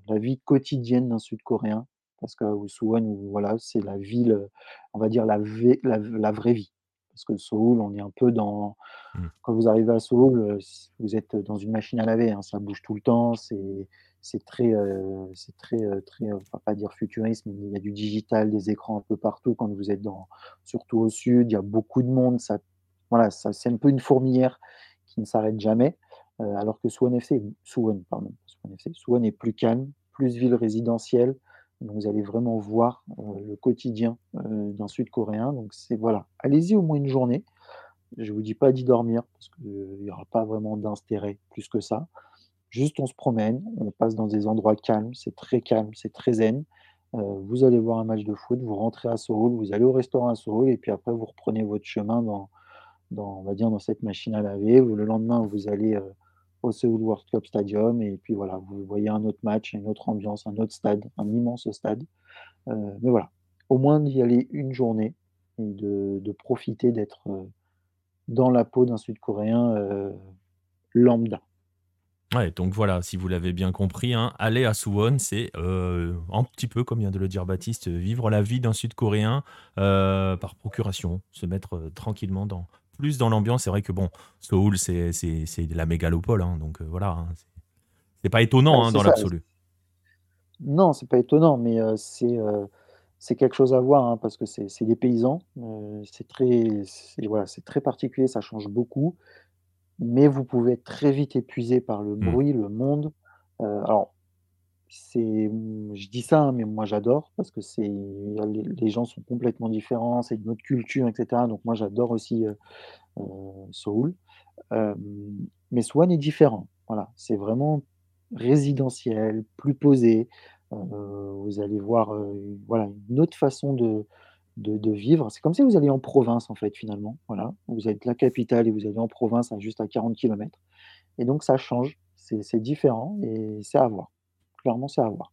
la vie quotidienne d'un Sud-Coréen. Parce que Suwon, voilà, c'est la ville, on va dire la la la vraie vie. Parce que Séoul, on est un peu dans Hmm. quand vous arrivez à Séoul, heu, s vous êtes dans une machine à laver, hein, ça bouge tout le temps, c'est c'est très, heu, c'est très, heu, très, on va pas dire futuriste, mais il y a du digital, des écrans un peu partout quand vous êtes dans surtout au sud, il y a beaucoup de monde, ça voilà, ça c'est un peu une fourmilière qui ne s'arrête jamais, alors que Suwon FC Suwon, pardon, pas Suwon FC, Suwon est plus calme, plus ville résidentielle, donc vous allez vraiment voir, heu, le quotidien, heu, d'un Sud-Coréen, donc c'est voilà, allez-y au moins une journée. Je vous dis pas d'y dormir parce qu'il y aura pas vraiment d'intérêt plus que ça. Juste on se promène, on passe dans des endroits calmes, c'est très calme, c'est très zen. Vous allez voir un match de foot, vous rentrez à Séoul, vous allez au restaurant à Séoul et puis après vous reprenez votre chemin dans dans va dire dans cette machine à laver. Le lendemain, vous allez, au Seoul World Cup Stadium et puis voilà, vous voyez un autre match, une autre ambiance, un autre stade, un immense stade. Heu, mais voilà, au moins d'y aller une journée et de profiter d'être, heu, dans la peau d'un Sud-Coréen, heu, lambda. Ouais, donc voilà, si vous l'avez bien compris, hein, aller à Suwon, c'est, un petit peu, comme vient de le dire Baptiste, vivre la vie d'un Sud-Coréen, par procuration. Se mettre, tranquillement dans plus dans l'ambiance. C'est vrai que bon, Séoul, c'est la mégalopole, hein, donc heu, voilà, hein, c'est pas étonnant, hein, dans l'absolu. Non, c'est pas étonnant, mais c'est, heu, c'est quelque chose à voir, parce que c'est des paysans, c'est très voilà, c'est très particulier, ça change beaucoup, mais vous pouvez être très vite épuisé par le Mmh. bruit, le monde. Alors c'est, mmh, je dis ça, hein, mais moi j'adore parce que c'est les gens sont complètement différents, c'est une autre culture et cetera, donc moi j'adore aussi. Hem, mais Swan est différent. Voilà, c'est vraiment résidentiel, plus posé. Vous allez voir, voilà, une autre façon de de vivre. C'est comme si vous alliez en province, en fait, finalement. Voilà, vous êtes la capitale et vous allez en province à juste à 40 kilomètres et donc ça change, c'est différent et c'est à voir. Clairement, c'est à voir.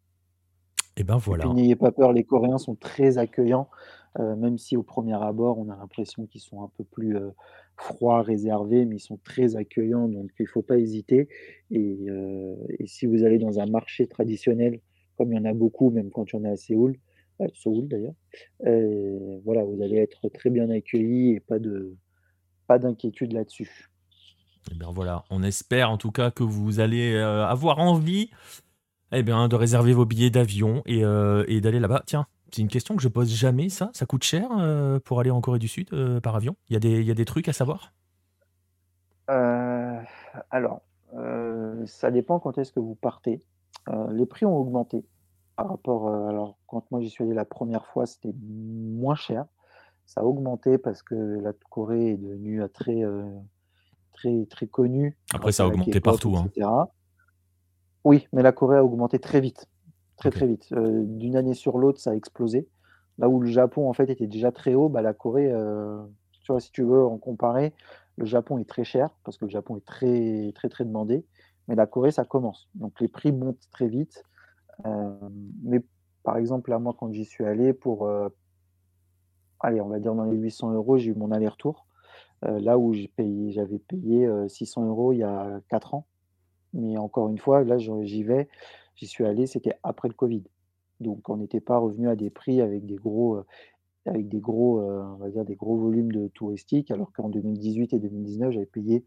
Et ben, Et puis voilà. n'ayez pas peur, les Coréens sont très accueillants, heu, même si au premier abord, on a l'impression qu'ils sont un peu plus, heu, froids, réservés, mais ils sont très accueillants, donc il faut pas hésiter et heu et si vous allez dans un marché traditionnel, comme il y en a beaucoup, même quand on est à Séoul, à Seoul d'ailleurs, heu, voilà, vous allez être très bien accueillis et pas de pas d'inquiétude là-dessus. Et bien, voilà, on espère en tout cas que vous allez, avoir envie Eh bien, de réserver vos billets d'avion et heu et d'aller là-bas. Tiens, c'est une question que je pose jamais ça. Ça coûte cher, heu, pour aller en Corée du Sud, heu, par avion? Il y a des il y a des trucs à savoir? Alors, ça dépend quand est-ce que vous partez. Les prix ont augmenté par rapport, alors quand moi j'y suis allé la première fois, c'était moins cher. Ça a augmenté parce que la Corée est devenue, très, heu, très très connue Après grâce ça à a la augmenté K-pop partout, hein. Oui, mais la Corée a augmenté très vite, très, très vite. Heu, d'une année sur l'autre, ça a explosé. Là où le Japon, en fait, était déjà très haut, bah, la Corée, tu vois, si tu veux en comparer, le Japon est très cher parce que le Japon est très, très, très demandé, mais la Corée, ça commence. Donc les prix montent très vite, hem, mais par exemple, là, moi, quand j'y suis allé pour, allez, on va dire dans les 800 €, j'ai eu mon aller-retour, là où j'ai payé j'avais payé, heu, 600 € il y a 4 ans. Mais encore une fois, là, j'y vais, j'y suis allé, c'était après le covid. Donc on n'était pas revenu à des prix avec des gros, heu, avec des gros, heu, on va dire des gros volumes de touristiques, alors qu'en 2018 et 2019, j'avais payé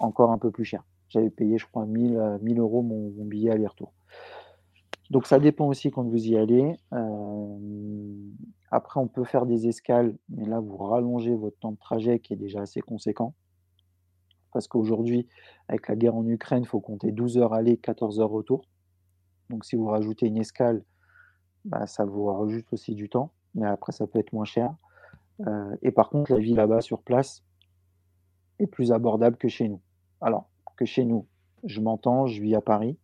encore un peu plus cher. J'avais payé, je crois 1000, heu, 1000 € mon billet aller-retour. Donc ça dépend aussi quand vous y allez. Après on peut faire des escales, mais là, vous rallongez votre temps de trajet qui est déjà assez conséquent. Parce qu'aujourd'hui, avec la guerre en Ukraine, il faut compter 12 heures aller, 14 heures retour. Donc si vous rajoutez une escale, bah, ça vous rajoute aussi du temps, mais après ça peut être moins cher. Heu et par contre, la vie là-bas sur place est plus abordable que chez nous. Alors, que chez nous, je m'entends, je vis à Paris,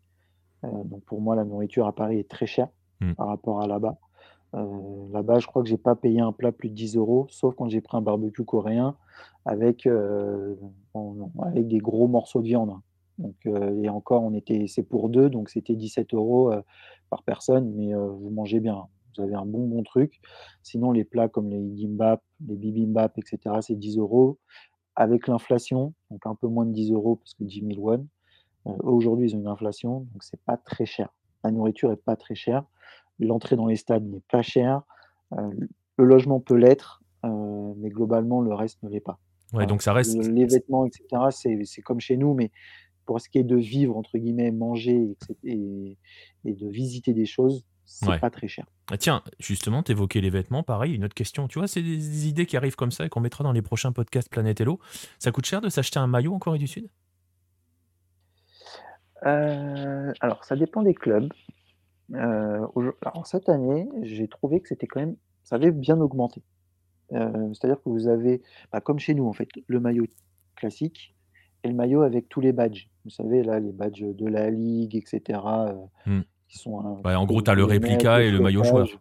heu, donc pour moi la nourriture à Paris est très chère Mmh. par rapport à là-bas. Heu, là-bas, je crois que j'ai pas payé un plat plus de 10 euros, sauf quand j'ai pris un barbecue coréen avec, avec des gros morceaux de viande. Donc heu et encore on était c'est pour 2 donc c'était 17 €, heu, par personne, mais vous mangez bien. Vous avez un bon, bon truc. Sinon les plats comme les gimbap, les bibimbap et cetera, c'est 10 euros Avec l'inflation, donc un peu moins de 10 euros parce que 10 000 won, aujourd'hui ils ont une inflation, donc c'est pas très cher. La nourriture est pas très chère. L'entrée dans les stades n'est pas chère, heu, le logement peut l'être, heu, mais globalement le reste ne l'est pas. Ouais, donc ça reste les vêtements et cetera, c'est comme chez nous, mais pour ce qui est de «vivre» entre guillemets, manger et et de visiter des choses, c'est ouais. pas très cher. Ah tiens, justement, tu évoquais les vêtements, pareil, une autre question. Tu vois, c'est des des idées qui arrivent comme ça et qu'on mettra dans les prochains podcasts Planète Hello. Ça coûte cher de s'acheter un maillot en Corée du Sud? Heu, alors ça dépend des clubs. Alors cette année, j'ai trouvé que c'était quand même ça avait bien augmenté. Heu, c'est-à-dire que vous avez, bah, comme chez nous en fait, le maillot classique et le maillot avec tous les badges. Vous savez là, les badges de la ligue et cetera, heu, Mmh. qui sont un Ouais, en gros, tu as le réplica et le maillot joueur.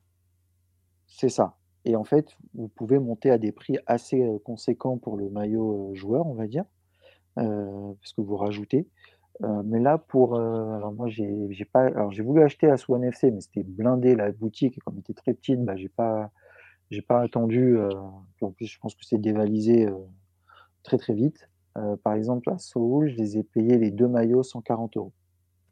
C'est ça et en fait, vous pouvez monter à des prix assez, heu, conséquents pour le maillot, joueur, on va dire, heu, parce que vous rajoutez. Heu, mais là pour, heu, alors moi j'ai pas alors j'ai voulu acheter à Swan FC, mais c'était blindé la boutique et comme elle était très petite, bah, j'ai pas j'ai pas attendu, puis en plus je pense que c'est dévalisé, très, très vite. Par exemple à Sohoul, je les ai payés les 2 maillots 140 €,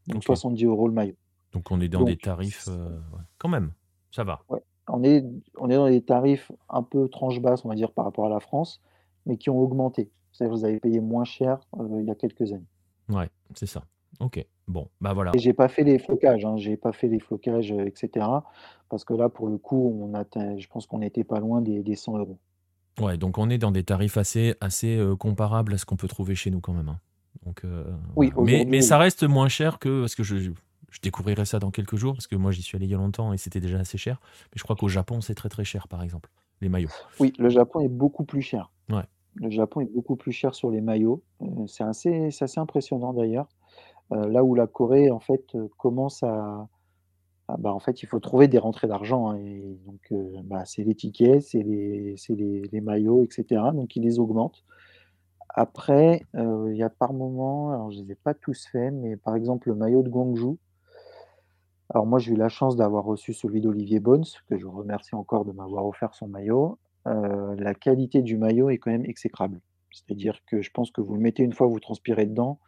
donc OK. 70 € le maillot. Donc on est dans des Donc tarifs, ouais, quand même, ça va. Ouais, on est on est dans des tarifs un peu tranche basse, on va dire, par rapport à la France, mais qui ont augmenté. C'est-à-dire que vous avez payé moins cher, il y a quelques années. Ouais, c'est ça. OK. Bon, bah, Et voilà. j'ai pas fait les flocages, hein, j'ai pas fait les flocages, heu, et cetera, parce que là, pour le coup, on atteint je pense qu'on était pas loin des des 100 €. Ouais, donc on est dans des tarifs assez assez, heu, comparables à ce qu'on peut trouver chez nous quand même, hein. Donc heu, Oui, voilà. Mais aujourd'hui, mais ça reste moins cher que parce que je je je découvrirai ça dans quelques jours, parce que moi j'y suis allé il y a longtemps et c'était déjà assez cher. Mais je crois qu'au Japon, c'est très, très cher, par exemple, les maillots. Oui, le Japon est beaucoup plus cher. Ouais. Le Japon est beaucoup plus cher sur les maillots, heu, c'est assez impressionnant d'ailleurs. Heu, là où la Corée, en fait, heu, commence à Ah bah, en fait, il faut trouver des rentrées d'argent, hein donc bah, c'est les tickets, c'est les maillots et cetera, donc ils les augmentent. Après, il y a par moment, alors je les ai pas tous faits, mais par exemple le maillot de Gwangju, alors moi j'ai eu la chance d'avoir reçu celui d'Olivier Bones, que je remercie encore de m'avoir offert son maillot. Heu, la qualité du maillot est quand même exécrable. C'est-à-dire que je pense que vous le mettez une fois, vous transpirez dedans,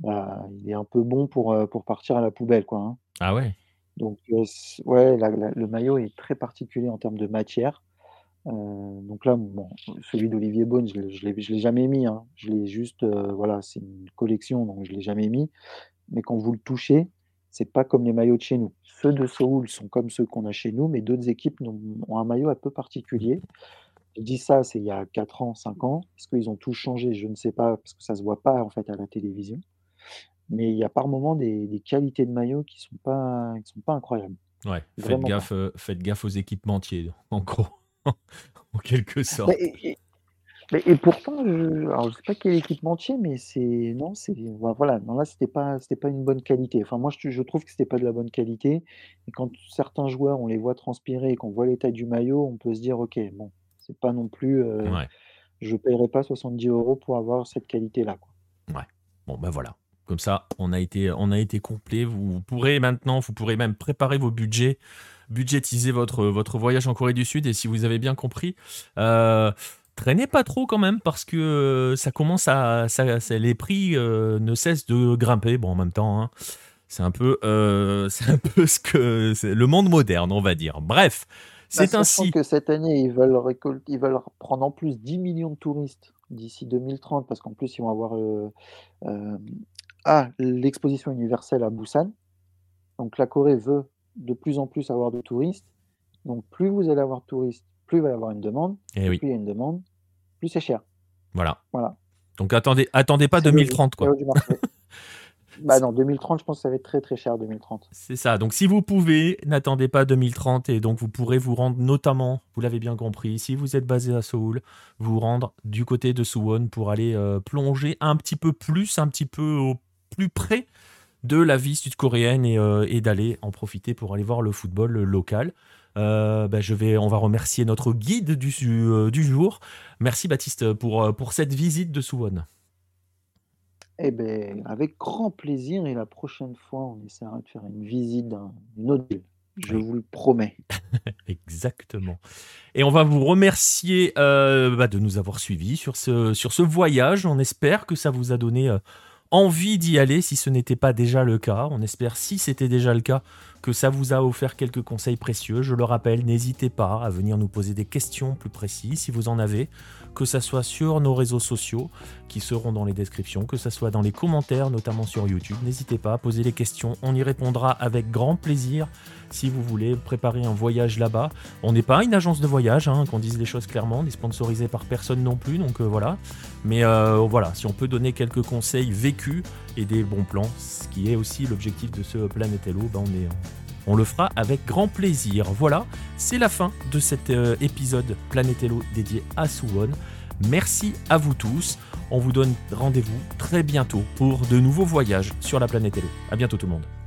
bah, il est un peu bon pour, heu, pour partir à la poubelle quoi, hein. Ah ouais? Donc heu, c ouais, la la le maillot est très particulier en termes de matière. Donc là, bon, celui d'Olivier Beaune, je l'ai je l'ai jamais mis, hein. Je l'ai juste, voilà, c'est une collection, donc je l'ai jamais mis. Mais quand vous le touchez, c'est pas comme les maillots de chez nous. Ceux de Seoul sont comme ceux qu'on a chez nous, mais d'autres équipes ont un maillot un peu particulier. Je dis ça, c'est il y a 4 ans, 5 ans. Est-ce qu'ils ont tout changé? Je ne sais pas, parce que ça se voit pas, en fait, à la télévision. Mais il y a par moments des des qualités de maillots qui sont pas qui sont pas incroyables. Ouais, faites gaffe, heu, faites gaffe aux équipementiers, en gros, en quelque Bah sorte. et et mais et pourtant, je alors je sais pas quel équipementier, mais c'est non, c'est voi voilà, non là, c'était pas c'était pas une bonne qualité. Enfin moi, je je trouve que c'était pas de la bonne qualité et quand certains joueurs, on les voit transpirer et qu'on voit l'état du maillot, on peut se dire: «OK, bon, c'est pas non plus, heu, Ouais, je paierai pas 70 € pour avoir cette qualité-là, quoi». ouais. Bon, bah, voilà. Comme ça, on a été on a été complet. Vous pourrez maintenant vous pourrez même préparer vos budgets, budgétiser votre, votre voyage en Corée du Sud et si vous avez bien compris, heu, traînez pas trop quand même parce que, heu, ça commence à ça ça les prix, heu, ne cessent de grimper. Bon, en même temps, hein, c'est un peu, heu, c'est un peu ce que c'est le monde moderne, on va dire. Bref, Bah, c'est ainsi que cette année, ils veulent ils veulent prendre en plus 10 000 000 de touristes d'ici 2030 parce qu'en plus, ils vont avoir, heu, hem, ah, l'exposition universelle à Busan. Donc la Corée veut de plus en plus avoir de touristes. Donc plus vous allez avoir de touristes, plus il va y avoir une demande eh et oui, plus il y a une demande, plus c'est cher. voilà. Voilà, Donc attendez attendez pas c'est le jeu, 2030 c'est quoi. Bah, non, 2030, je pense que ça va être très, très cher 2030. C'est ça. Donc, si vous pouvez, n'attendez pas 2030 et donc vous pourrez vous rendre notamment, vous l'avez bien compris, si vous êtes basé à Séoul, vous rendre du côté de Suwon pour aller euh, plonger un petit peu plus, un petit peu au plus près de la vie sud-coréenne et, euh, et d'aller en profiter pour aller voir le football local. Euh, ben, je vais, on va remercier notre guide du, euh, du jour. Merci Baptiste pour, euh, pour cette visite de Suwon. Eh beh, avec grand plaisir et la prochaine fois, on essaiera de faire une visite d'un autre. Je vous le promets. exactement. Et on va vous remercier euh, bah, de nous avoir suivis sur ce, sur ce voyage. On espère que ça vous a donné euh, envie d'y aller si ce n'était pas déjà le cas. On espère, si c'était déjà le cas, que ça vous a offert quelques conseils précieux. Je le rappelle, n'hésitez pas à venir nous poser des questions plus précises si vous en avez, que ça soit sur nos réseaux sociaux qui seront dans les descriptions, que ça soit dans les commentaires, notamment sur YouTube. N'hésitez pas à poser les questions, on y répondra avec grand plaisir si vous voulez préparer un voyage là-bas. On n'est pas une agence de voyage, hein, qu'on dise les choses clairement, on n'est sponsorisé par personne non plus, donc euh, voilà. Mais euh, voilà, si on peut donner quelques conseils vécus et des bons plans, ce qui est aussi l'objectif de ce Planète Hello, ben on, est, on le fera avec grand plaisir. Voilà, c'est la fin de cet euh, épisode Planète Hello dédié à Suwon. Merci à vous tous. On vous donne rendez-vous très bientôt pour de nouveaux voyages sur la planète Hello. À bientôt tout le monde.